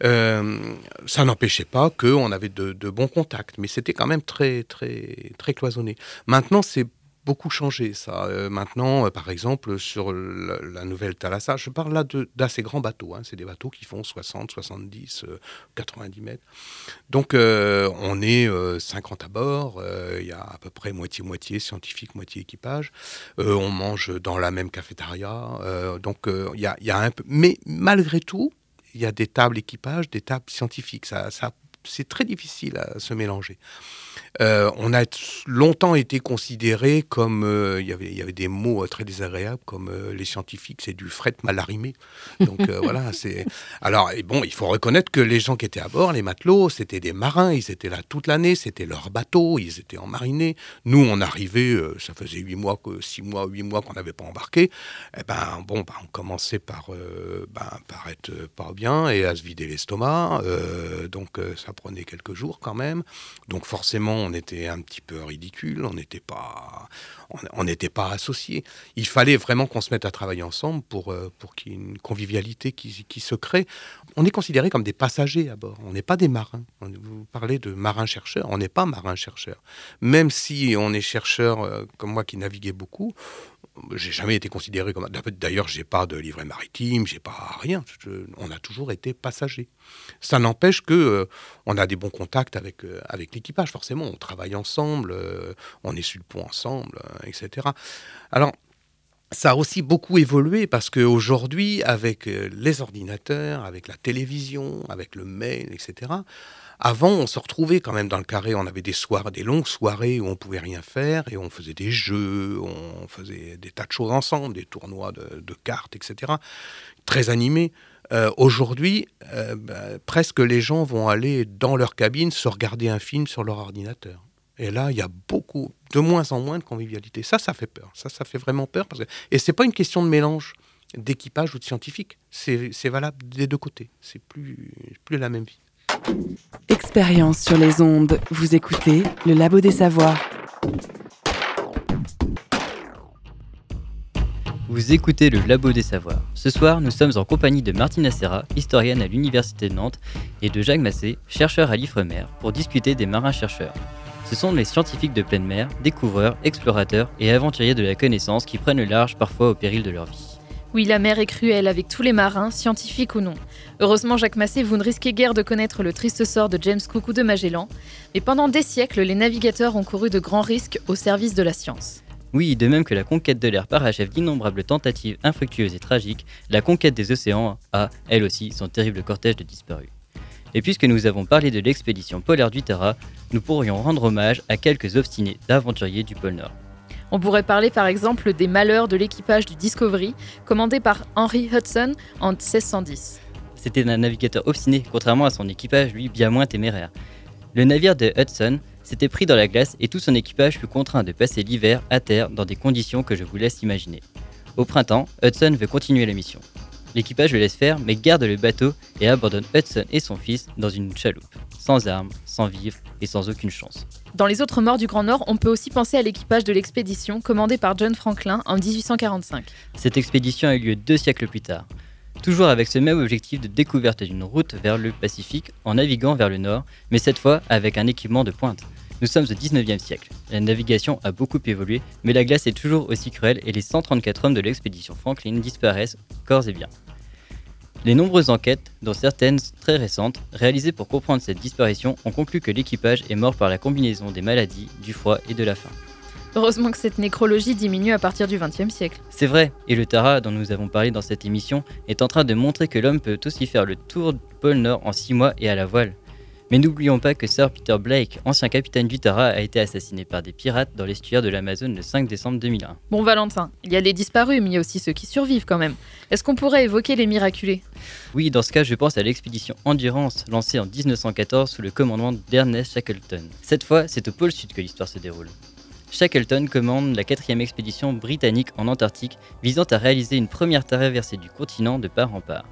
Ça n'empêchait pas qu'on avait de, de, bons contacts, mais c'était quand même très, très, très cloisonné. Maintenant, c'est beaucoup changé, ça. Euh, maintenant, euh, par exemple, sur la, nouvelle Thalassa, je parle là d'assez grands bateaux. Hein. c'est des bateaux qui font 60, 70, 90 mètres. Donc, euh, on est 50 à bord. Il y a à peu près moitié-moitié scientifique, moitié équipage. on mange dans la même cafétéria. donc, il y y, a, un peu. Mais malgré tout, il y a des tables équipage, des tables scientifiques. Ça, ça c'est très difficile à se mélanger. Euh, on a longtemps été considéré comme euh, il y avait il y avait des mots euh, très désagréables comme les scientifiques c'est du fret mal arrimé. Donc voilà c'est alors et bon il faut reconnaître que les gens qui étaient à bord les matelots c'était des marins ils étaient là toute l'année c'était leur bateau ils étaient en marinée nous on arrivait ça faisait huit mois six mois huit mois qu'on n'avait pas embarqué. Eh ben bon ben, on commençait par ben, par être pas bien et à se vider l'estomac. Donc ça prenait quelques jours quand même donc forcément on était un petit peu ridicule, on n'était pas, on n'était pas associés. Il fallait vraiment qu'on se mette à travailler ensemble pour, euh, pour qu'il y ait une convivialité qui, se crée. On est considérés comme des passagers à bord, on n'est pas des marins. Vous parlez de marins-chercheurs, on n'est pas marins-chercheurs. Même si on est chercheur euh, comme moi qui naviguais beaucoup, j'ai jamais été considéré comme. D'ailleurs, j'ai pas de livret maritime, j'ai pas rien. on a toujours été passager. Ça n'empêche que euh, on a des bons contacts avec euh, avec l'équipage. Forcément, on travaille ensemble, euh, on est sur le pont ensemble, etc. Alors. Ça a aussi beaucoup évolué parce qu'aujourd'hui, avec les ordinateurs, avec la télévision, avec le mail, etc., avant, on se retrouvait quand même dans le carré. On avait des soirées, des longues soirées où on pouvait rien faire et on faisait des jeux, on faisait des tas de choses ensemble, des tournois de, cartes, etc. Très animés. Euh, aujourd'hui, euh, bah, presque les gens vont aller dans leur cabine se regarder un film sur leur ordinateur. Et là, il y a beaucoup, de moins en moins de convivialité. Ça, ça fait peur. Ça, ça fait vraiment peur. Et ce n'est pas une question de mélange d'équipage ou de scientifique. C'est valable des deux côtés. C'est plus, plus la même vie. Expérience sur les ondes. Vous écoutez le Labo des Savoirs. Vous écoutez le Labo des Savoirs. Ce soir, nous sommes en compagnie de Martina Serra, historienne à l'Université de Nantes, et de Jacques Massé, chercheur à l'IFREMER, pour discuter des marins-chercheurs. Ce sont les scientifiques de pleine mer, découvreurs, explorateurs et aventuriers de la connaissance qui prennent le large parfois au péril de leur vie. Oui, la mer est cruelle avec tous les marins, scientifiques ou non. Heureusement, Jacques Massé, vous ne risquez guère de connaître le triste sort de James Cook ou de Magellan, mais pendant des siècles, les navigateurs ont couru de grands risques au service de la science. Oui, de même que la conquête de l'air parachève d'innombrables tentatives infructueuses et tragiques, la conquête des océans a, elle aussi, son terrible cortège de disparus. Et puisque nous avons parlé de l'expédition polaire du Tara, nous pourrions rendre hommage à quelques obstinés d'aventuriers du pôle Nord. On pourrait parler par exemple des malheurs de l'équipage du Discovery, commandé par Henry Hudson en 1610. C'était un navigateur obstiné, contrairement à son équipage, lui, bien moins téméraire. Le navire de Hudson s'était pris dans la glace et tout son équipage fut contraint de passer l'hiver à terre dans des conditions que je vous laisse imaginer. Au printemps, Hudson veut continuer la mission. L'équipage le laisse faire mais garde le bateau et abandonne Hudson et son fils dans une chaloupe, sans armes, sans vivres et sans aucune chance. Dans les autres morts du Grand Nord, on peut aussi penser à l'équipage de l'expédition commandée par John Franklin en 1845. Cette expédition a eu lieu deux siècles plus tard. Toujours avec ce même objectif de découverte d'une route vers le Pacifique en naviguant vers le nord, mais cette fois avec un équipement de pointe. Nous sommes au 19e siècle. La navigation a beaucoup évolué, mais la glace est toujours aussi cruelle et les 134 hommes de l'expédition Franklin disparaissent corps et biens. Les nombreuses enquêtes, dont certaines très récentes, réalisées pour comprendre cette disparition, ont conclu que l'équipage est mort par la combinaison des maladies, du froid et de la faim. Heureusement que cette nécrologie diminue à partir du XXe siècle. C'est vrai, et le Tara, dont nous avons parlé dans cette émission, est en train de montrer que l'homme peut aussi faire le tour du pôle Nord en 6 mois et à la voile. Mais n'oublions pas que Sir Peter Blake, ancien capitaine du Tara, a été assassiné par des pirates dans l'estuaire de l'Amazone le 5 décembre 2001. Bon Valentin, il y a des disparus, mais il y a aussi ceux qui survivent quand même. Est-ce qu'on pourrait évoquer les miraculés? Oui, dans ce cas, je pense à l'expédition Endurance, lancée en 1914 sous le commandement d'Ernest Shackleton. Cette fois, c'est au pôle sud que l'histoire se déroule. Shackleton commande la quatrième expédition britannique en Antarctique visant à réaliser une première traversée du continent de part en part.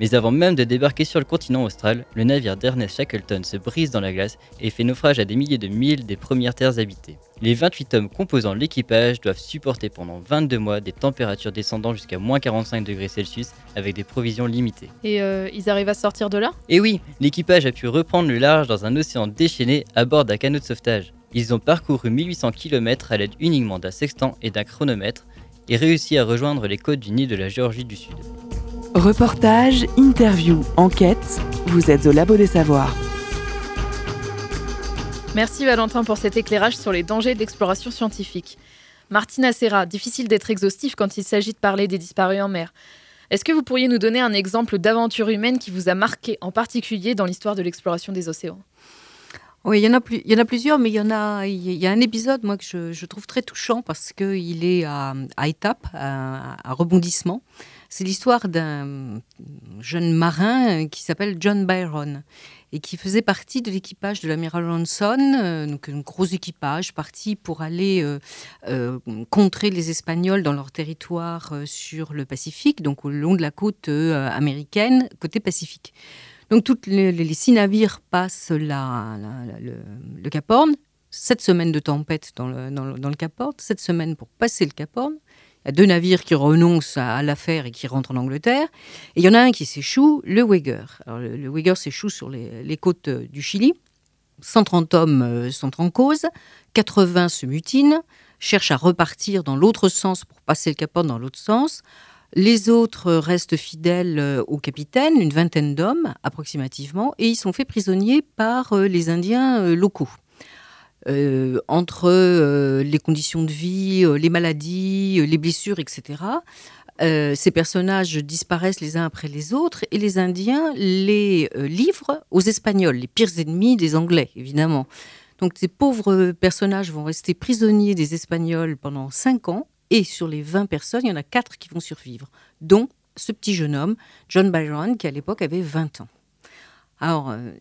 Mais avant même de débarquer sur le continent austral, le navire d'Ernest Shackleton se brise dans la glace et fait naufrage à des milliers de milles des premières terres habitées. Les 28 hommes composant l'équipage doivent supporter pendant 22 mois des températures descendant jusqu'à moins 45 degrés Celsius avec des provisions limitées. Et euh, ils arrivent à sortir de là? Et oui, l'équipage a pu reprendre le large dans un océan déchaîné à bord d'un canot de sauvetage. Ils ont parcouru 1800 km à l'aide uniquement d'un sextant et d'un chronomètre et réussi à rejoindre les côtes du nid de la Géorgie du Sud. Reportage, interview, enquête, vous êtes au Labo des Savoirs. Merci Valentin pour cet éclairage sur les dangers de l'exploration scientifique. Martina Serra, difficile d'être exhaustif quand il s'agit de parler des disparus en mer. Est-ce que vous pourriez nous donner un exemple d'aventure humaine qui vous a marqué, en particulier dans l'histoire de l'exploration des océans? Oui, il y, en a plusieurs, mais il y en a, il y a un épisode moi que je, trouve très touchant parce qu'il est à, à étape, à, à rebondissement. C'est l'histoire d'un jeune marin qui s'appelle John Byron et qui faisait partie de l'équipage de l'amiral Ronson, euh, donc un gros équipage parti pour aller euh, euh, contrer les Espagnols dans leur territoire euh, sur le Pacifique, donc au long de la côte euh, américaine, côté Pacifique. Donc tous les, six navires passent le, Cap Horn, sept semaines de tempête dans le, Cap Horn, sept semaines pour passer le Cap Horn. Il y a deux navires qui renoncent à, l'affaire et qui rentrent en Angleterre. Et il y en a un qui s'échoue, le. Alors, le, Weiger s'échoue sur les, les, côtes euh, du Chili. 130 hommes euh, sont en cause, 80 se mutinent, cherchent à repartir dans l'autre sens pour passer le Cap Horn dans l'autre sens. Les autres restent fidèles euh, au capitaine, une vingtaine d'hommes approximativement, et ils sont faits prisonniers par euh, les Indiens locaux. Euh, entre euh, les conditions de vie, les maladies, les blessures, etc., ces personnages disparaissent les uns après les autres et les Indiens les livrent aux Espagnols, les pires ennemis des Anglais, évidemment. Donc ces pauvres personnages vont rester prisonniers des Espagnols pendant cinq ans et sur les 20 personnes, il y en a quatre qui vont survivre, dont ce petit jeune homme, John Byron, qui à l'époque avait 20 ans. Alors, euh,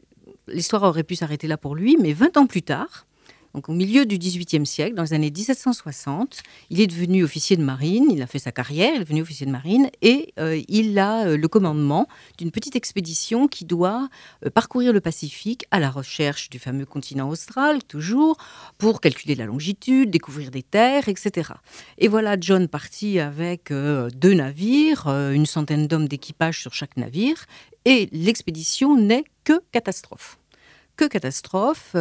l'histoire aurait pu s'arrêter là pour lui, mais 20 ans plus tard, donc au milieu du XVIIIe siècle, dans les années 1760, il est devenu officier de marine, il a fait sa carrière, il est devenu officier de marine, et euh, il a euh, le commandement d'une petite expédition qui doit euh, parcourir le Pacifique à la recherche du fameux continent austral, toujours, pour calculer la longitude, découvrir des terres, etc. Et voilà John parti avec deux navires, une centaine d'hommes d'équipage sur chaque navire, et l'expédition n'est que catastrophe. Que catastrophe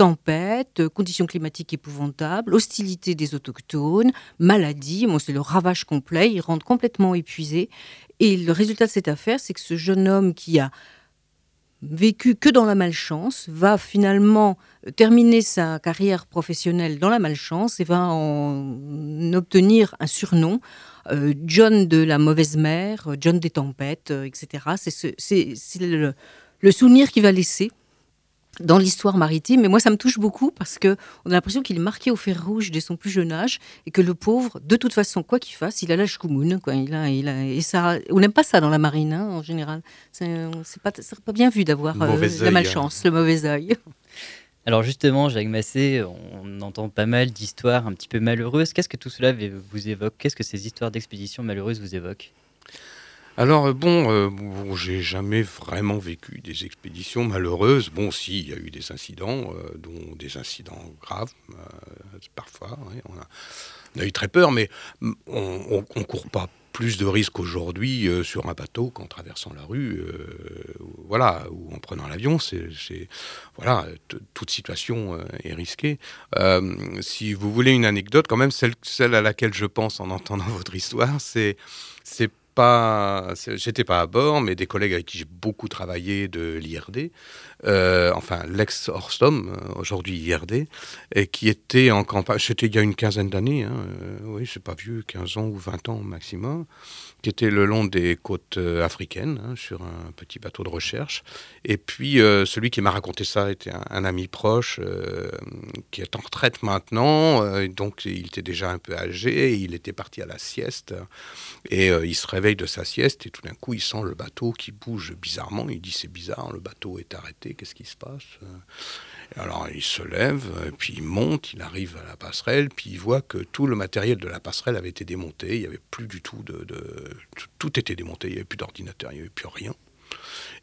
euh, tempête, conditions climatiques épouvantables, hostilité des autochtones, maladies, c'est le ravage complet, ils rentrent complètement épuisés. Et le résultat de cette affaire, c'est que ce jeune homme qui a vécu que dans la malchance, va finalement terminer sa carrière professionnelle dans la malchance et va en obtenir un surnom, euh, John de la mauvaise mer, John des tempêtes, euh, etc. C'est le, le souvenir qu'il va laisser dans l'histoire maritime. Mais moi, ça me touche beaucoup parce que on a l'impression qu'il est marqué au fer rouge dès son plus jeune âge et que le pauvre, de toute façon, quoi qu'il fasse, il a l'âge commun. Quoi. Il a, il a, et ça, on n'aime pas ça dans la marine, hein, en général. C'est pas, pas bien vu d'avoir euh, la malchance, le mauvais œil. Alors justement, Jacques Massé, on entend pas mal d'histoires un petit peu malheureuses. Qu'est-ce que tout cela vous évoque? Qu'est-ce que ces histoires d'expéditions malheureuses vous évoquent? Alors euh, bon, euh, bon j'ai jamais vraiment vécu des expéditions malheureuses. Bon, si, il y a eu des incidents, euh, dont des incidents graves, parfois. Ouais, on, a, eu très peur, mais on ne court pas plus de risques aujourd'hui sur un bateau qu'en traversant la rue, voilà, ou en prenant l'avion. C'est voilà, toute situation est risquée. Si vous voulez une anecdote, quand même celle, celle à laquelle je pense en entendant votre histoire, c'est c'est pas, j'étais pas à bord, mais des collègues avec qui j'ai beaucoup travaillé de l'IRD, euh, enfin l'ex-Orstom, aujourd'hui IRD, et qui était en campagne, c'était il y a une quinzaine d'années, hein, euh, oui, c'est pas vieux, 15 ans ou 20 ans au maximum, qui était le long des côtes euh, africaines, hein, sur un petit bateau de recherche. Et puis, euh, celui qui m'a raconté ça était un, ami proche, euh, qui est en retraite maintenant, donc il était déjà un peu âgé, il était parti à la sieste, et il se réveille de sa sieste, et tout d'un coup, il sent le bateau qui bouge bizarrement, il dit c'est bizarre, le bateau est arrêté, qu'est-ce qui se passe alors il se lève, puis il monte, il arrive à la passerelle, puis il voit que tout le matériel de la passerelle avait été démonté, il n'y avait plus du tout de, Tout était démonté, il n'y avait plus d'ordinateur, il n'y avait plus rien.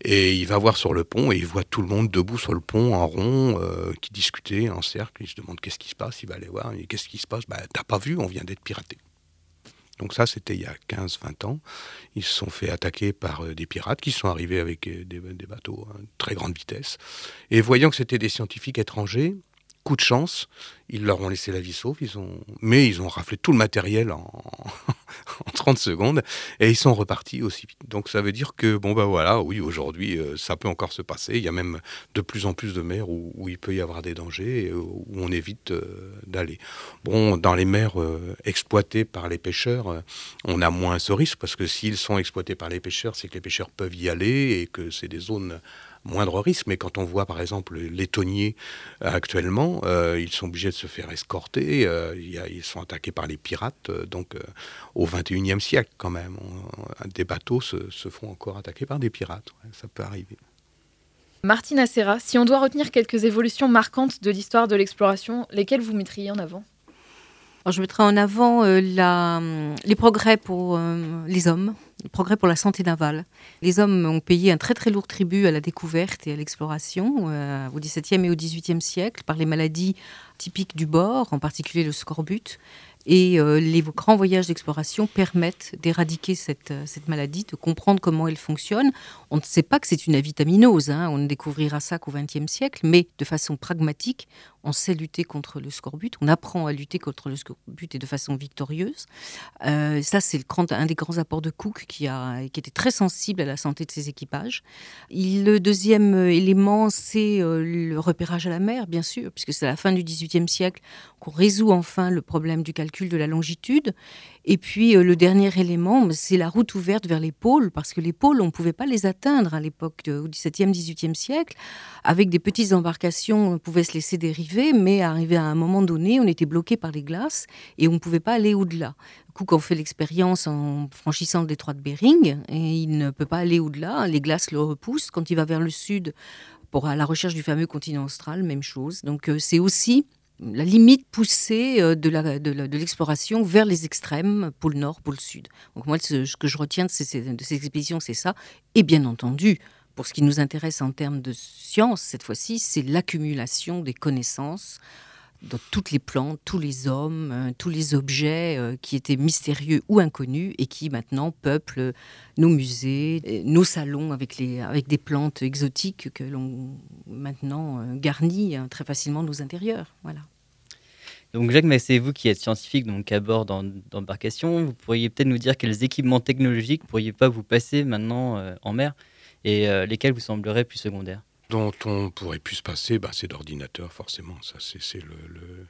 Et il va voir sur le pont et il voit tout le monde debout sur le pont en rond qui discutait en cercle. Il se demande qu'est-ce qui se passe. Il va aller voir. Qu'est-ce qui se passe? Bah, T'as pas vu? On vient d'être piraté. Donc ça, c'était il y a 15-20 ans. Ils se sont fait attaquer par euh, des pirates qui sont arrivés avec euh, des, bateaux à très grande vitesse. Et voyant que c'était des scientifiques étrangers, coup de chance, ils leur ont laissé la vie sauve, ils ont... mais ils ont raflé tout le matériel en, en 30 secondes et ils sont repartis aussi vite. Donc ça veut dire que, bon ben voilà, oui, aujourd'hui, euh, ça peut encore se passer. Il y a même de plus en plus de mers où, il peut y avoir des dangers et où on évite euh, d'aller. Bon, dans les mers euh, exploitées par les pêcheurs, on a moins ce risque parce que s'ils sont exploités par les pêcheurs, c'est que les pêcheurs peuvent y aller et que c'est des zones moindre risque. Mais quand on voit par exemple les tonniers euh, actuellement, euh, ils sont obligés de se faire escorter. Euh, ils sont attaqués par les pirates. donc au 21e siècle quand même, des bateaux se, font encore attaquer par des pirates. ça peut arriver. Martina Serra, si on doit retenir quelques évolutions marquantes de l'histoire de l'exploration, lesquelles vous mettriez en avant? Je mettrai en avant la, les progrès pour les hommes, progrès pour la santé navale. Les hommes ont payé un très très lourd tribut à la découverte et à l'exploration euh, au XVIIe et au XVIIIe siècle par les maladies typiques du bord, en particulier le scorbut. Et euh, les grands voyages d'exploration permettent d'éradiquer cette, euh, cette, maladie, de comprendre comment elle fonctionne. On ne sait pas que c'est une avitaminose, hein, on ne découvrira ça qu'au XXe siècle, mais de façon pragmatique, on sait lutter contre le scorbut, on apprend à lutter contre le scorbut et de façon victorieuse. Euh, ça, c'est un des grands apports de Cook qui, était très sensible à la santé de ses équipages. le deuxième élément, c'est le repérage à la mer, bien sûr, puisque c'est à la fin du XVIIIe siècle qu'on résout enfin le problème du calcul de la longitude. Et puis euh, le dernier élément, c'est la route ouverte vers les pôles, parce que les pôles, on ne pouvait pas les atteindre à l'époque au XVIIe, XVIIIe siècle. Avec des petites embarcations, on pouvait se laisser dériver, mais arrivé à un moment donné, on était bloqué par les glaces et on ne pouvait pas aller au-delà. Cook en fait l'expérience en franchissant le détroit de Bering et il ne peut pas aller au-delà. Les glaces le repoussent. Quand il va vers le sud, pour à la recherche du fameux continent austral, même chose. Donc euh, c'est aussi la limite poussée euh, de l'exploration vers les extrêmes, pôle nord, pôle sud. Donc moi, ce que je retiens de ces, de ces expéditions, c'est ça. Et bien entendu, pour ce qui nous intéresse en termes de science, cette fois-ci, c'est l'accumulation des connaissances dans toutes les plantes, tous les hommes, euh, tous les objets euh, qui étaient mystérieux ou inconnus et qui maintenant peuplent nos musées, nos salons avec, des plantes exotiques que l'on maintenant euh, garnit très facilement nos intérieurs. Voilà. Donc Jacques c'est vous qui êtes scientifique donc à bord d'embarcation, vous pourriez peut-être nous dire quels équipements technologiques pourriez pas vous passer maintenant en mer et lesquels vous sembleraient plus secondaires? Dont on pourrait plus se passer, bah, c'est d'ordinateur, forcément. Ça, c'est le, le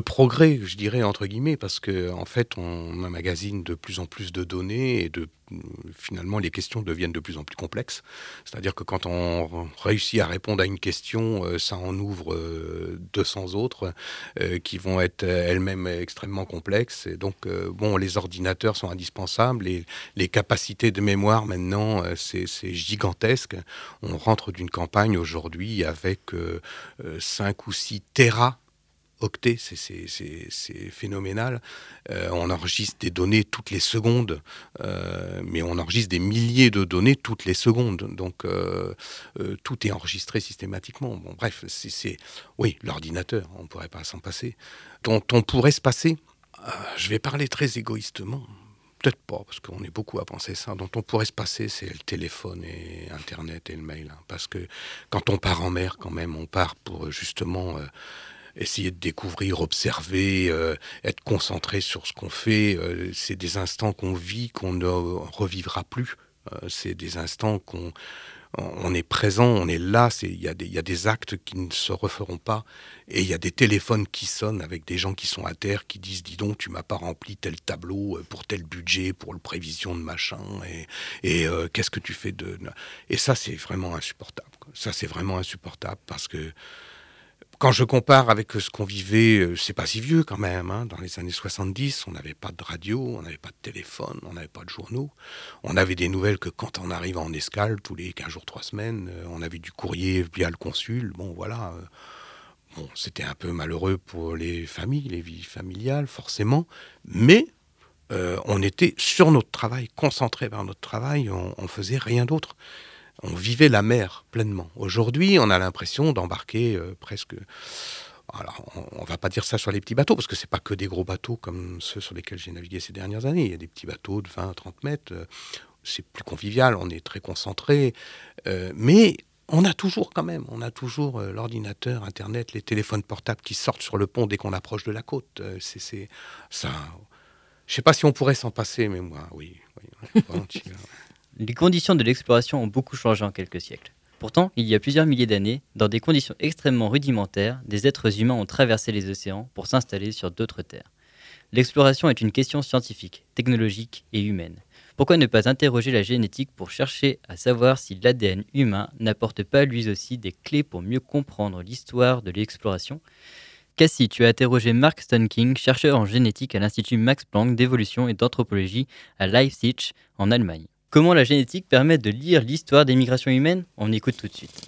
progrès, je dirais entre guillemets, parce que en fait, on magazine de plus en plus de données et de finalement les questions deviennent de plus en plus complexes. C'est-à-dire que quand on réussit à répondre à une question, euh, ça en ouvre 200 euh, autres euh, qui vont être elles-mêmes extrêmement complexes. Et donc, bon, les ordinateurs sont indispensables et les capacités de mémoire maintenant, c'est gigantesque. On rentre d'une campagne aujourd'hui avec 5 ou 6 terras octets, c'est phénoménal. Euh, on enregistre des données toutes les secondes, euh, mais on enregistre des milliers de données toutes les secondes. Donc euh, tout est enregistré systématiquement. Bon, bref, c'est oui, l'ordinateur, on ne pourrait pas s'en passer. Dont on pourrait se passer, je vais parler très égoïstement. Peut-être pas, parce qu'on est beaucoup à penser ça. Dont on pourrait se passer, c'est le téléphone et Internet et le mail. Hein. parce que quand on part en mer, quand même, on part pour justement essayer de découvrir, observer, euh, être concentré sur ce qu'on fait. Euh, c'est des instants qu'on vit, qu'on ne revivra plus. Euh, c'est des instants qu'on on est présent, on est là, il y, y, a des actes qui ne se referont pas, et il y a des téléphones qui sonnent avec des gens qui sont à terre, qui disent, dis donc, tu m'as pas rempli tel tableau pour tel budget, pour le prévision de machin, et, et qu'est-ce que tu fais de... Et ça, c'est vraiment insupportable. Ça, c'est vraiment insupportable, parce que quand je compare avec ce qu'on vivait, euh, c'est pas si vieux quand même. hein. Dans les années 70, on n'avait pas de radio, on n'avait pas de téléphone, on n'avait pas de journaux. On avait des nouvelles que quand on arrivait en escale, tous les 15 jours, 3 semaines, euh, on avait du courrier via le consul. Bon, voilà. euh, Bon, c'était un peu malheureux pour les familles, les vies familiales, forcément. Mais on était sur notre travail, concentré vers notre travail, on, on faisait rien d'autre. On vivait la mer pleinement. Aujourd'hui, on a l'impression d'embarquer euh, presque. Alors, on, ne va pas dire ça sur les petits bateaux, parce que c'est pas que des gros bateaux comme ceux sur lesquels j'ai navigué ces dernières années. Il y a des petits bateaux de 20, 30 mètres. euh, c'est plus convivial, on est très concentré. euh, mais on a toujours quand même, on a toujours l'ordinateur, Internet, les téléphones portables qui sortent sur le pont dès qu'on approche de la côte. C'est ça. Je sais pas si on pourrait s'en passer, mais moi, oui. oui. Les conditions de l'exploration ont beaucoup changé en quelques siècles. Pourtant, il y a plusieurs milliers d'années, dans des conditions extrêmement rudimentaires, des êtres humains ont traversé les océans pour s'installer sur d'autres terres. L'exploration est une question scientifique, technologique et humaine. Pourquoi ne pas interroger la génétique pour chercher à savoir si l'ADN humain n'apporte pas lui aussi des clés pour mieux comprendre l'histoire de l'exploration? Cassie, tu as interrogé Mark Stonking, chercheur en génétique à l'Institut Max Planck d'évolution et d'anthropologie à Leipzig, en Allemagne. Comment la génétique permet de lire l'histoire des migrations humaines? On écoute tout de suite.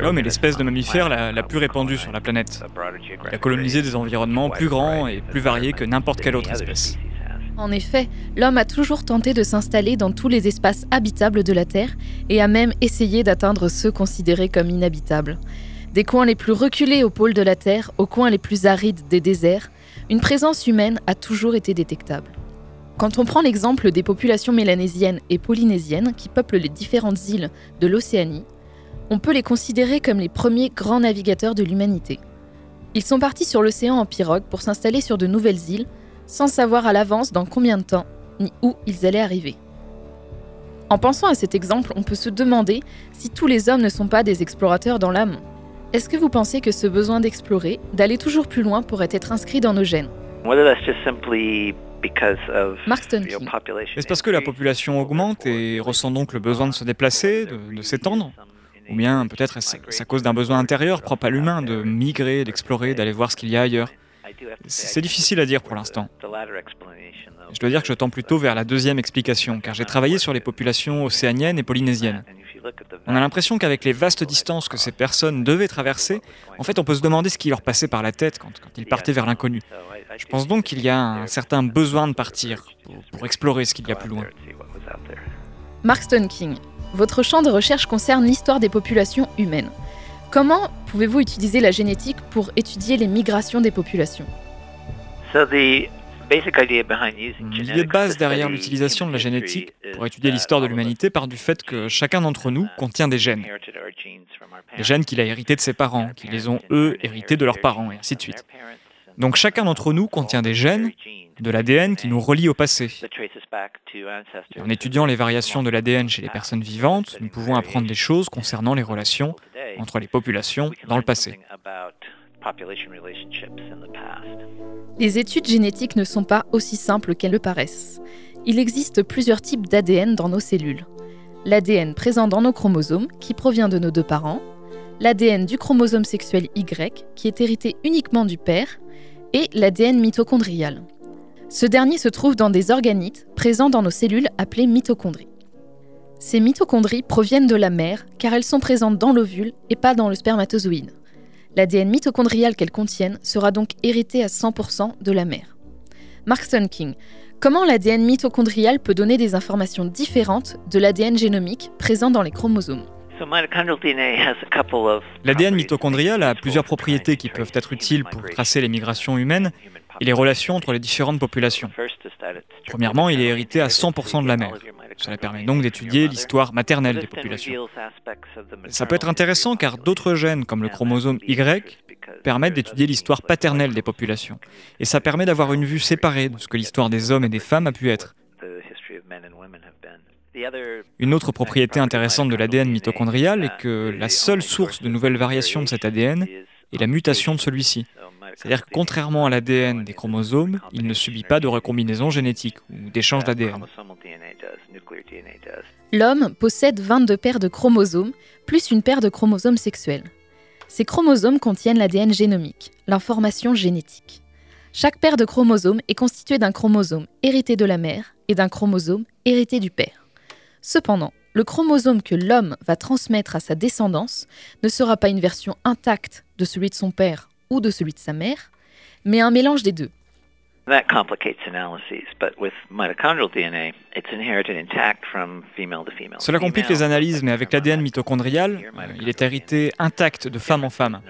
L'homme est l'espèce de mammifère la, la plus répandue sur la planète. Il a colonisé des environnements plus grands et plus variés que n'importe quelle autre espèce. En effet, l'homme a toujours tenté de s'installer dans tous les espaces habitables de la Terre et a même essayé d'atteindre ceux considérés comme inhabitables. Des coins les plus reculés au pôle de la Terre aux coins les plus arides des déserts, une présence humaine a toujours été détectable. Quand on prend l'exemple des populations mélanésiennes et polynésiennes qui peuplent les différentes îles de l'Océanie, on peut les considérer comme les premiers grands navigateurs de l'humanité. Ils sont partis sur l'océan en pirogue pour s'installer sur de nouvelles îles, sans savoir à l'avance dans combien de temps ni où ils allaient arriver. En pensant à cet exemple, on peut se demander si tous les hommes ne sont pas des explorateurs dans l'âme. Est-ce que vous pensez que ce besoin d'explorer, d'aller toujours plus loin, pourrait être inscrit dans nos gènes? Whether that's just simply because of Mark. Est-ce parce que la population augmente et ressent donc le besoin de se déplacer, de, de s'étendre Ou bien peut-être est-ce c'est à cause d'un besoin intérieur propre à l'humain de migrer, d'explorer, d'aller voir ce qu'il y a ailleurs? C'est difficile à dire pour l'instant. Je dois dire que je tends plutôt vers la deuxième explication, car j'ai travaillé sur les populations océaniennes et polynésiennes. On a l'impression qu'avec les vastes distances que ces personnes devaient traverser, en fait on peut se demander ce qui leur passait par la tête quand, quand ils partaient vers l'inconnu. Je pense donc qu'il y a un certain besoin de partir pour, pour explorer ce qu'il y a plus loin. Mark King, votre champ de recherche concerne l'histoire des populations humaines. Comment pouvez-vous utiliser la génétique pour étudier les migrations des populations? So the L'idée de base derrière l'utilisation de la génétique history pour étudier l'histoire de l'humanité part du fait que chacun d'entre nous contient des gènes. Des gènes qu'il a hérités de ses parents, qui les ont eux hérités de leurs parents, et ainsi de suite. Donc chacun d'entre nous contient des gènes, de l'ADN qui nous relie au passé. Et en étudiant les variations de l'ADN chez les personnes vivantes, nous pouvons apprendre des choses concernant les relations entre les populations dans le passé. Les études génétiques ne sont pas aussi simples qu'elles le paraissent. Il existe plusieurs types d'ADN dans nos cellules. L'ADN présent dans nos chromosomes, qui provient de nos deux parents, l'ADN du chromosome sexuel Y, qui est hérité uniquement du père, et l'ADN mitochondrial. Ce dernier se trouve dans des organites présents dans nos cellules appelées mitochondries. Ces mitochondries proviennent de la mère car elles sont présentes dans l'ovule et pas dans le spermatozoïde. L'ADN mitochondrial qu'elles contiennent sera donc hérité à 100% de la mère. Mark King, comment l'ADN mitochondrial peut donner des informations différentes de l'ADN génomique présent dans les chromosomes? L'ADN mitochondrial a plusieurs propriétés qui peuvent être utiles pour tracer les migrations humaines et les relations entre les différentes populations. Premièrement, il est hérité à 100% de la mère. Cela permet donc d'étudier l'histoire maternelle des populations. Ça peut être intéressant car d'autres gènes, comme le chromosome Y, permettent d'étudier l'histoire paternelle des populations. Et ça permet d'avoir une vue séparée de ce que l'histoire des hommes et des femmes a pu être. Une autre propriété intéressante de l'ADN mitochondrial est que la seule source de nouvelles variations de cet ADN est la mutation de celui-ci. C'est-à-dire que contrairement à l'ADN des chromosomes, il ne subit pas de recombinaison génétique ou d'échange d'ADN. L'homme possède 22 paires de chromosomes, plus une paire de chromosomes sexuels. Ces chromosomes contiennent l'ADN génomique, l'information génétique. Chaque paire de chromosomes est constituée d'un chromosome hérité de la mère et d'un chromosome hérité du père. Cependant, le chromosome que l'homme va transmettre à sa descendance ne sera pas une version intacte de celui de son père ou de celui de sa mère, mais un mélange des deux. That complicates analyses, but with mitochondrial DNA, it's inherited intact from female to female. Cela complique les analyses, mais avec l'ADN mitochondrial, euh, il est hérité intact de femme en femme.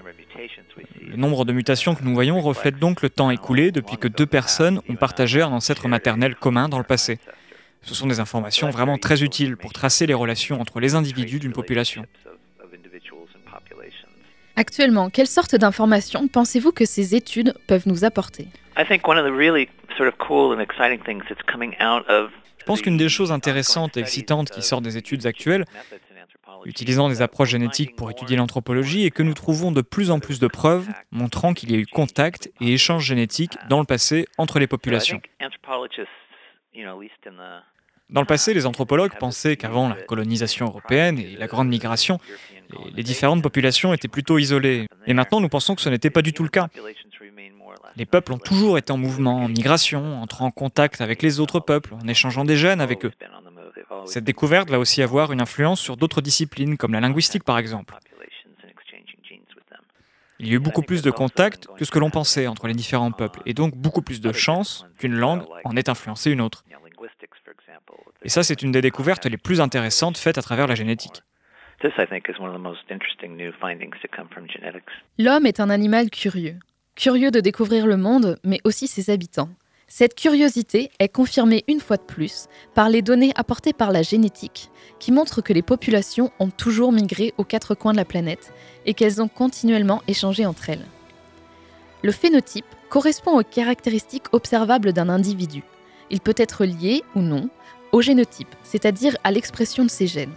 Le nombre de mutations que nous voyons reflète donc le temps écoulé depuis que deux personnes ont partagé un ancêtre maternel commun dans le passé. Ce sont des informations vraiment très utiles pour tracer les relations entre les individus d'une population. Actuellement, quelle sorte d'informations pensez-vous que ces études peuvent nous apporter? Je pense qu'une des choses intéressantes et excitantes qui sort des études actuelles, utilisant des approches génétiques pour étudier l'anthropologie, est que nous trouvons de plus en plus de preuves montrant qu'il y a eu contact et échange génétique dans le passé entre les populations. Dans le passé, les anthropologues pensaient qu'avant la colonisation européenne et la grande migration, les différentes populations étaient plutôt isolées. Et maintenant, nous pensons que ce n'était pas du tout le cas. Les peuples ont toujours été en mouvement, en migration, entrant en contact avec les autres peuples, en échangeant des gènes avec eux. Cette découverte va aussi avoir une influence sur d'autres disciplines, comme la linguistique par exemple. Il y a eu beaucoup plus de contacts que ce que l'on pensait entre les différents peuples, et donc beaucoup plus de chances qu'une langue en ait influencé une autre. Et ça, c'est une des découvertes les plus intéressantes faites à travers la génétique. L'homme est un animal curieux, curieux de découvrir le monde, mais aussi ses habitants. Cette curiosité est confirmée une fois de plus par les données apportées par la génétique, qui montrent que les populations ont toujours migré aux quatre coins de la planète et qu'elles ont continuellement échangé entre elles. Le phénotype correspond aux caractéristiques observables d'un individu. Il peut être lié ou non au génotype, c'est-à-dire à l'expression de ses gènes.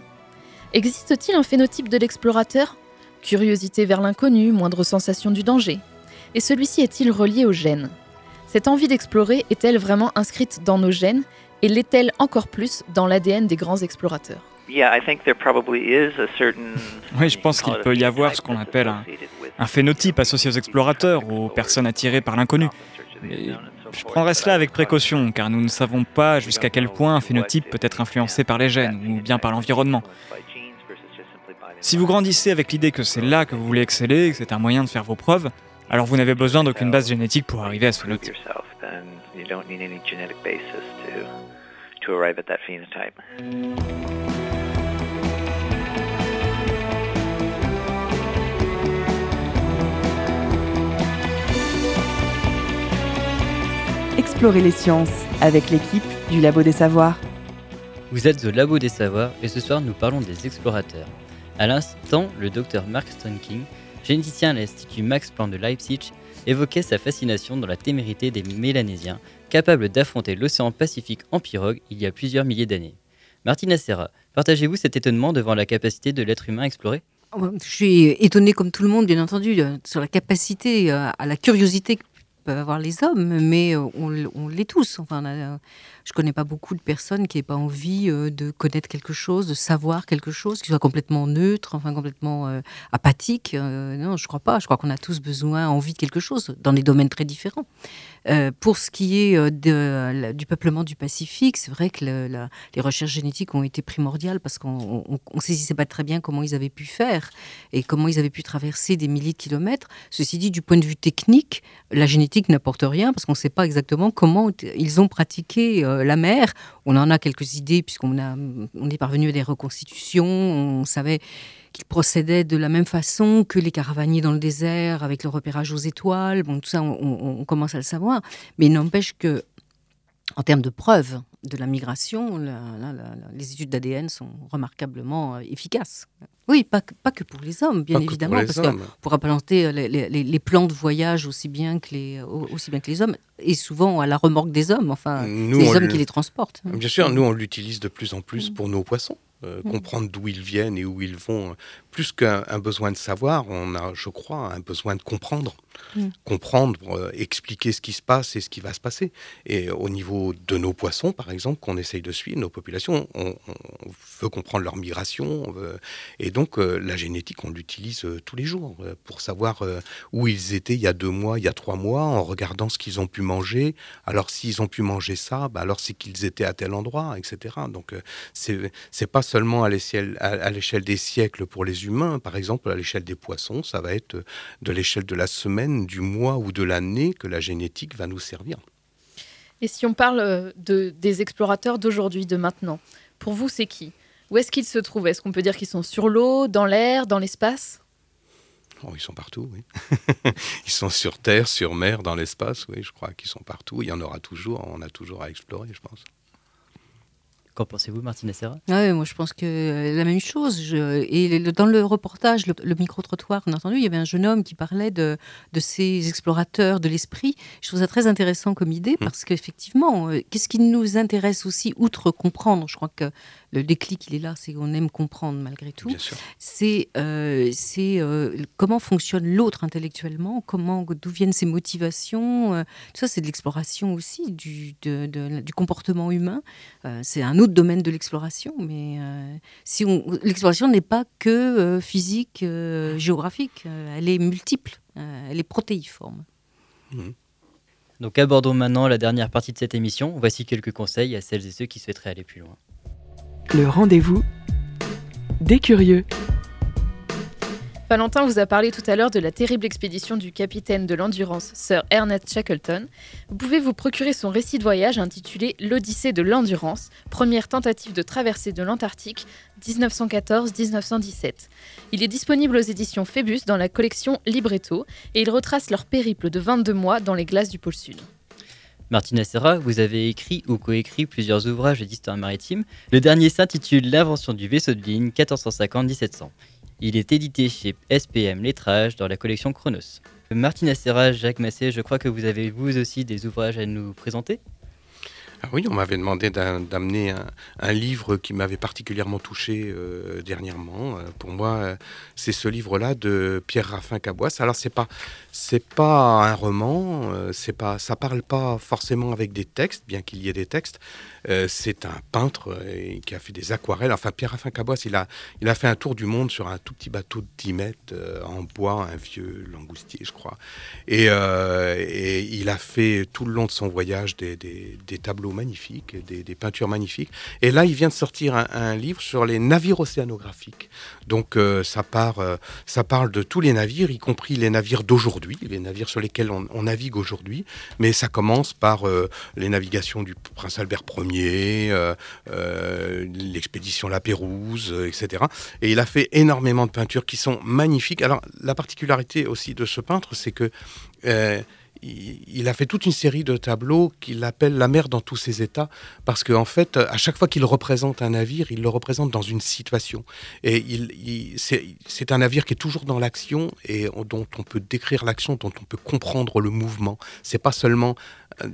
Existe-t-il un phénotype de l'explorateur? Curiosité vers l'inconnu, moindre sensation du danger. Et celui-ci est-il relié aux gènes? Cette envie d'explorer est-elle vraiment inscrite dans nos gènes? Et l'est-elle encore plus dans l'ADN des grands explorateurs? Oui, je pense qu'il peut y avoir ce qu'on appelle un, un, phénotype associé aux explorateurs, aux personnes attirées par l'inconnu. Je prendrai cela avec précaution, car nous ne savons pas jusqu'à quel point un phénotype peut être influencé par les gènes ou bien par l'environnement. Si vous grandissez avec l'idée que c'est là que vous voulez exceller, que c'est un moyen de faire vos preuves, alors vous n'avez besoin d'aucune base génétique pour arriver à ce phénotype. Explorer les sciences avec l'équipe du Labo des Savoirs. Vous êtes au Labo des Savoirs et ce soir nous parlons des explorateurs. À l'instant, le docteur Mark Stronking, généticien à l'Institut Max Planck de Leipzig, évoquait sa fascination dans la témérité des Mélanésiens, capables d'affronter l'océan Pacifique en pirogue il y a plusieurs milliers d'années. Martina Serra, partagez-vous cet étonnement devant la capacité de l'être humain à explorer? Je suis étonnée comme tout le monde, bien entendu, euh, sur la capacité, euh, à la curiosité que peuvent avoir les hommes, mais euh, on, on l'est tous. Enfin, je connais pas beaucoup de personnes qui n'aient pas envie euh, de connaître quelque chose, de savoir quelque chose, qui soit complètement neutre, enfin complètement euh, apathique. Euh, non, je crois pas. Je crois qu'on a tous besoin, envie de quelque chose dans des domaines très différents. pour ce qui est du peuplement du Pacifique, c'est vrai que les recherches génétiques ont été primordiales parce qu'on ne saisissait pas très bien comment ils avaient pu faire et comment ils avaient pu traverser des milliers de kilomètres. Ceci dit, du point de vue technique, la génétique n'apporte rien parce qu'on ne sait pas exactement comment ils ont pratiqué euh, la mer. On en a quelques idées puisqu'on a, on est parvenu à des reconstitutions. On savait qu'ils procédaient de la même façon que les caravaniers dans le désert avec le repérage aux étoiles. Bon, tout ça, on, commence à le savoir. Mais il n'empêche que, en termes de preuves, de la migration, les études d'ADN sont remarquablement efficaces. Oui, pas, pas que pour les hommes, bien évidemment, parce qu'on pourra planter les, les, plans de voyage aussi bien, que les, aussi bien que les hommes, et souvent à la remorque des hommes, enfin, les hommes qui les transportent. Bien sûr, nous on l'utilise de plus en plus pour nos poissons. Euh, mm. comprendre d'où ils viennent et où ils vont. Plus qu'un besoin de savoir, on a, je crois, un besoin de comprendre. Mm. Comprendre, euh, expliquer ce qui se passe et ce qui va se passer. Et au niveau de nos poissons, par exemple, qu'on essaye de suivre, nos populations, on, veut comprendre leur migration. et donc, euh, la génétique, on l'utilise tous les jours pour savoir où ils étaient il y a deux mois, il y a trois mois, en regardant ce qu'ils ont pu manger. Alors, s'ils ont pu manger ça, bah, alors c'est qu'ils étaient à tel endroit, etc. Donc, c'est pas seulement à l'échelle des siècles pour les humains, par exemple à l'échelle des poissons, ça va être de l'échelle de la semaine, du mois ou de l'année que la génétique va nous servir. Et si on parle euh, de, des explorateurs d'aujourd'hui, de maintenant, pour vous, c'est qui? Où est-ce qu'ils se trouvent? Est-ce qu'on peut dire qu'ils sont sur l'eau, dans l'air, dans l'espace? Oh, ils sont partout, oui. ils sont sur Terre, sur mer, dans l'espace, oui, je crois qu'ils sont partout. Il y en aura toujours, on a toujours à explorer, je pense. Qu'en pensez-vous, Martine Serra ouais, Moi, je pense que euh, la même chose. Je, et dans le reportage, le, micro-trottoir qu'on a entendu, il y avait un jeune homme qui parlait de, de ces explorateurs de l'esprit. Je trouve ça très intéressant comme idée mmh. parce qu'effectivement, euh, qu'est-ce qui nous intéresse aussi, outre comprendre Je crois que le déclic, il est là, c'est qu'on aime comprendre malgré tout. C'est euh, euh, comment fonctionne l'autre intellectuellement, comment, d'où viennent ses motivations. Euh, tout ça, c'est de l'exploration aussi du, du comportement humain. c'est un autre domaine de l'exploration, mais si l'exploration n'est pas que physique, géographique, elle est multiple, elle est protéiforme. Mmh. Donc abordons maintenant la dernière partie de cette émission. Voici quelques conseils à celles et ceux qui souhaiteraient aller plus loin. Le rendez-vous des curieux. Valentin vous a parlé tout à l'heure de la terrible expédition du capitaine de l'Endurance, Sir Ernest Shackleton. Vous pouvez vous procurer son récit de voyage intitulé L'Odyssée de l'Endurance, première tentative de traversée de l'Antarctique 1914-1917. Il est disponible aux éditions Phébus dans la collection Libretto et il retrace leur périple de 22 mois dans les glaces du pôle Sud. Martina Serra, vous avez écrit ou coécrit plusieurs ouvrages d'histoire maritime. Le dernier s'intitule L'invention du vaisseau de ligne 1450-1700. Il est édité chez SPM Lettrage dans la collection Chronos. Martina Serra, Jacques Massé, je crois que vous avez vous aussi des ouvrages à nous présenter? Ah oui, on m'avait demandé d'amener un, livre qui m'avait particulièrement touché euh, dernièrement. Euh, pour moi, euh, c'est ce livre-là de Pierre Raffin Caboisse. Alors c'est pas pas un roman, c'est pas ça parle pas forcément avec des textes, bien qu'il y ait des textes. c'est un peintre qui a fait des aquarelles. Enfin, Pierre Raffin Caboisse, il a il a fait un tour du monde sur un tout petit bateau de 10 mètres en bois, un vieux langoustier, je crois. Et, il a fait tout le long de son voyage des, des tableaux magnifiques, des, peintures magnifiques. Et là, il vient de sortir un, livre sur les navires océanographiques. Donc, euh, ça, part, euh, ça parle de tous les navires, y compris les navires d'aujourd'hui, les navires sur lesquels on, navigue aujourd'hui. Mais ça commence par euh, les navigations du prince Albert Ier, l'expédition La Pérouse, etc. Et il a fait énormément de peintures qui sont magnifiques. Alors, la particularité aussi de ce peintre, c'est que il a fait toute une série de tableaux qu'il appelle la mer dans tous ses états, parce qu'en en fait, à chaque fois qu'il représente un navire, il le représente dans une situation. Et il, c'est un navire qui est toujours dans l'action et dont on peut décrire l'action, dont on peut comprendre le mouvement. C'est pas seulement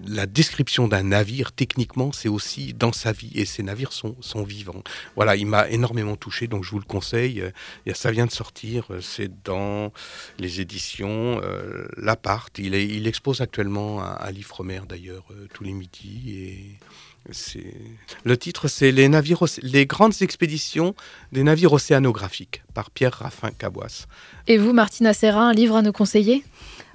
la description d'un navire, techniquement, c'est aussi dans sa vie, et ces navires sont, sont vivants. Voilà, il m'a énormément touché, donc je vous le conseille. Ça vient de sortir, c'est dans les éditions euh. Il, expose actuellement à, l'Ifremer, d'ailleurs, euh, tous les midis, et le titre, c'est les, navires, les grandes expéditions des navires océanographiques par Pierre Raffin Caboisse. Et vous, Martina Serra, un livre à nous conseiller?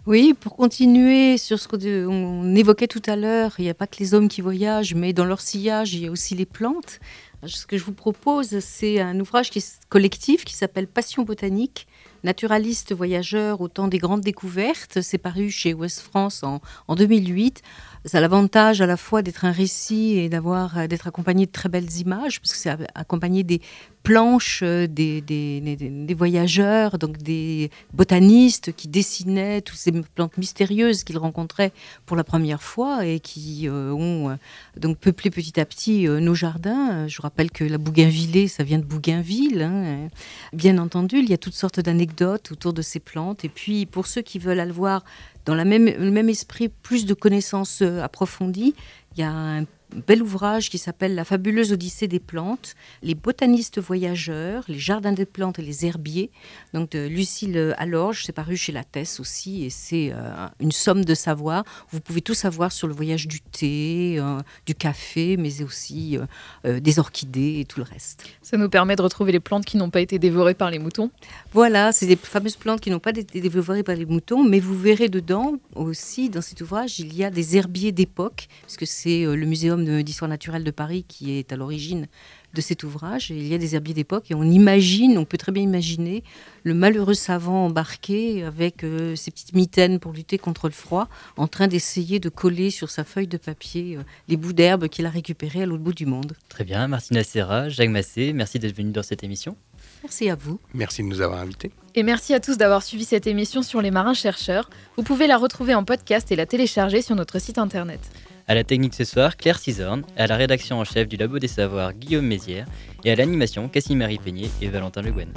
Oui, pour continuer sur ce qu'on évoquait tout à l'heure, il n'y a pas que les hommes qui voyagent, mais dans leur sillage, il y a aussi les plantes. Ce que je vous propose, c'est un ouvrage qui est collectif qui s'appelle Passion botanique, naturaliste voyageur au temps des grandes découvertes. C'est paru chez Ouest France en, en 2008 ça a l'avantage à la fois d'être un récit et d'avoir d'être accompagné de très belles images, parce que c'est accompagné des planches des, des, des, voyageurs, donc des botanistes qui dessinaient toutes ces plantes mystérieuses qu'ils rencontraient pour la première fois et qui ont donc peuplé petit à petit nos jardins. Je vous rappelle que la bougainvillée, ça vient de Bougainville. Hein. Bien entendu, il y a toutes sortes d'anecdotes autour de ces plantes. Et puis, pour ceux qui veulent aller voir dans le même esprit plus de connaissances approfondies, il y a un bel ouvrage qui s'appelle La fabuleuse Odyssée des plantes, les botanistes voyageurs, les jardins des plantes et les herbiers, donc de Lucille Allorge, c'est paru chez La Tesse aussi, et c'est euh, une somme de savoir. Vous pouvez tout savoir sur le voyage du thé, euh, du café, mais aussi euh, des orchidées et tout le reste. Ça nous permet de retrouver les plantes qui n'ont pas été dévorées par les moutons. Voilà, c'est des fameuses plantes qui n'ont pas été dévorées par les moutons, mais vous verrez dedans aussi, dans cet ouvrage, il y a des herbiers d'époque, puisque c'est le muséum d'histoire naturelle de Paris qui est à l'origine de cet ouvrage. il y a des herbiers d'époque et on imagine, on peut très bien imaginer le malheureux savant embarqué avec euh, ses petites mitaines pour lutter contre le froid, en train d'essayer de coller sur sa feuille de papier euh, les bouts d'herbe qu'il a récupérés à l'autre bout du monde. Très bien, Martina Serra, Jacques Massé, merci d'être venu dans cette émission. Merci à vous. Merci de nous avoir invités. Et merci à tous d'avoir suivi cette émission sur les marins chercheurs. Vous pouvez la retrouver en podcast et la télécharger sur notre site internet. À la technique ce soir, Claire Cisorne, à la rédaction en chef du Labo des Savoirs, Guillaume Mézières, et à l'animation, Cassie-Marie Peigné et Valentin Le Guen.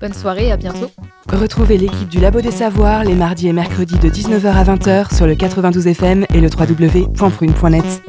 Bonne soirée et à bientôt. Retrouvez l'équipe du Labo des Savoirs les mardis et mercredis de 19h à 20h sur le 92 FM et le www.prune.net.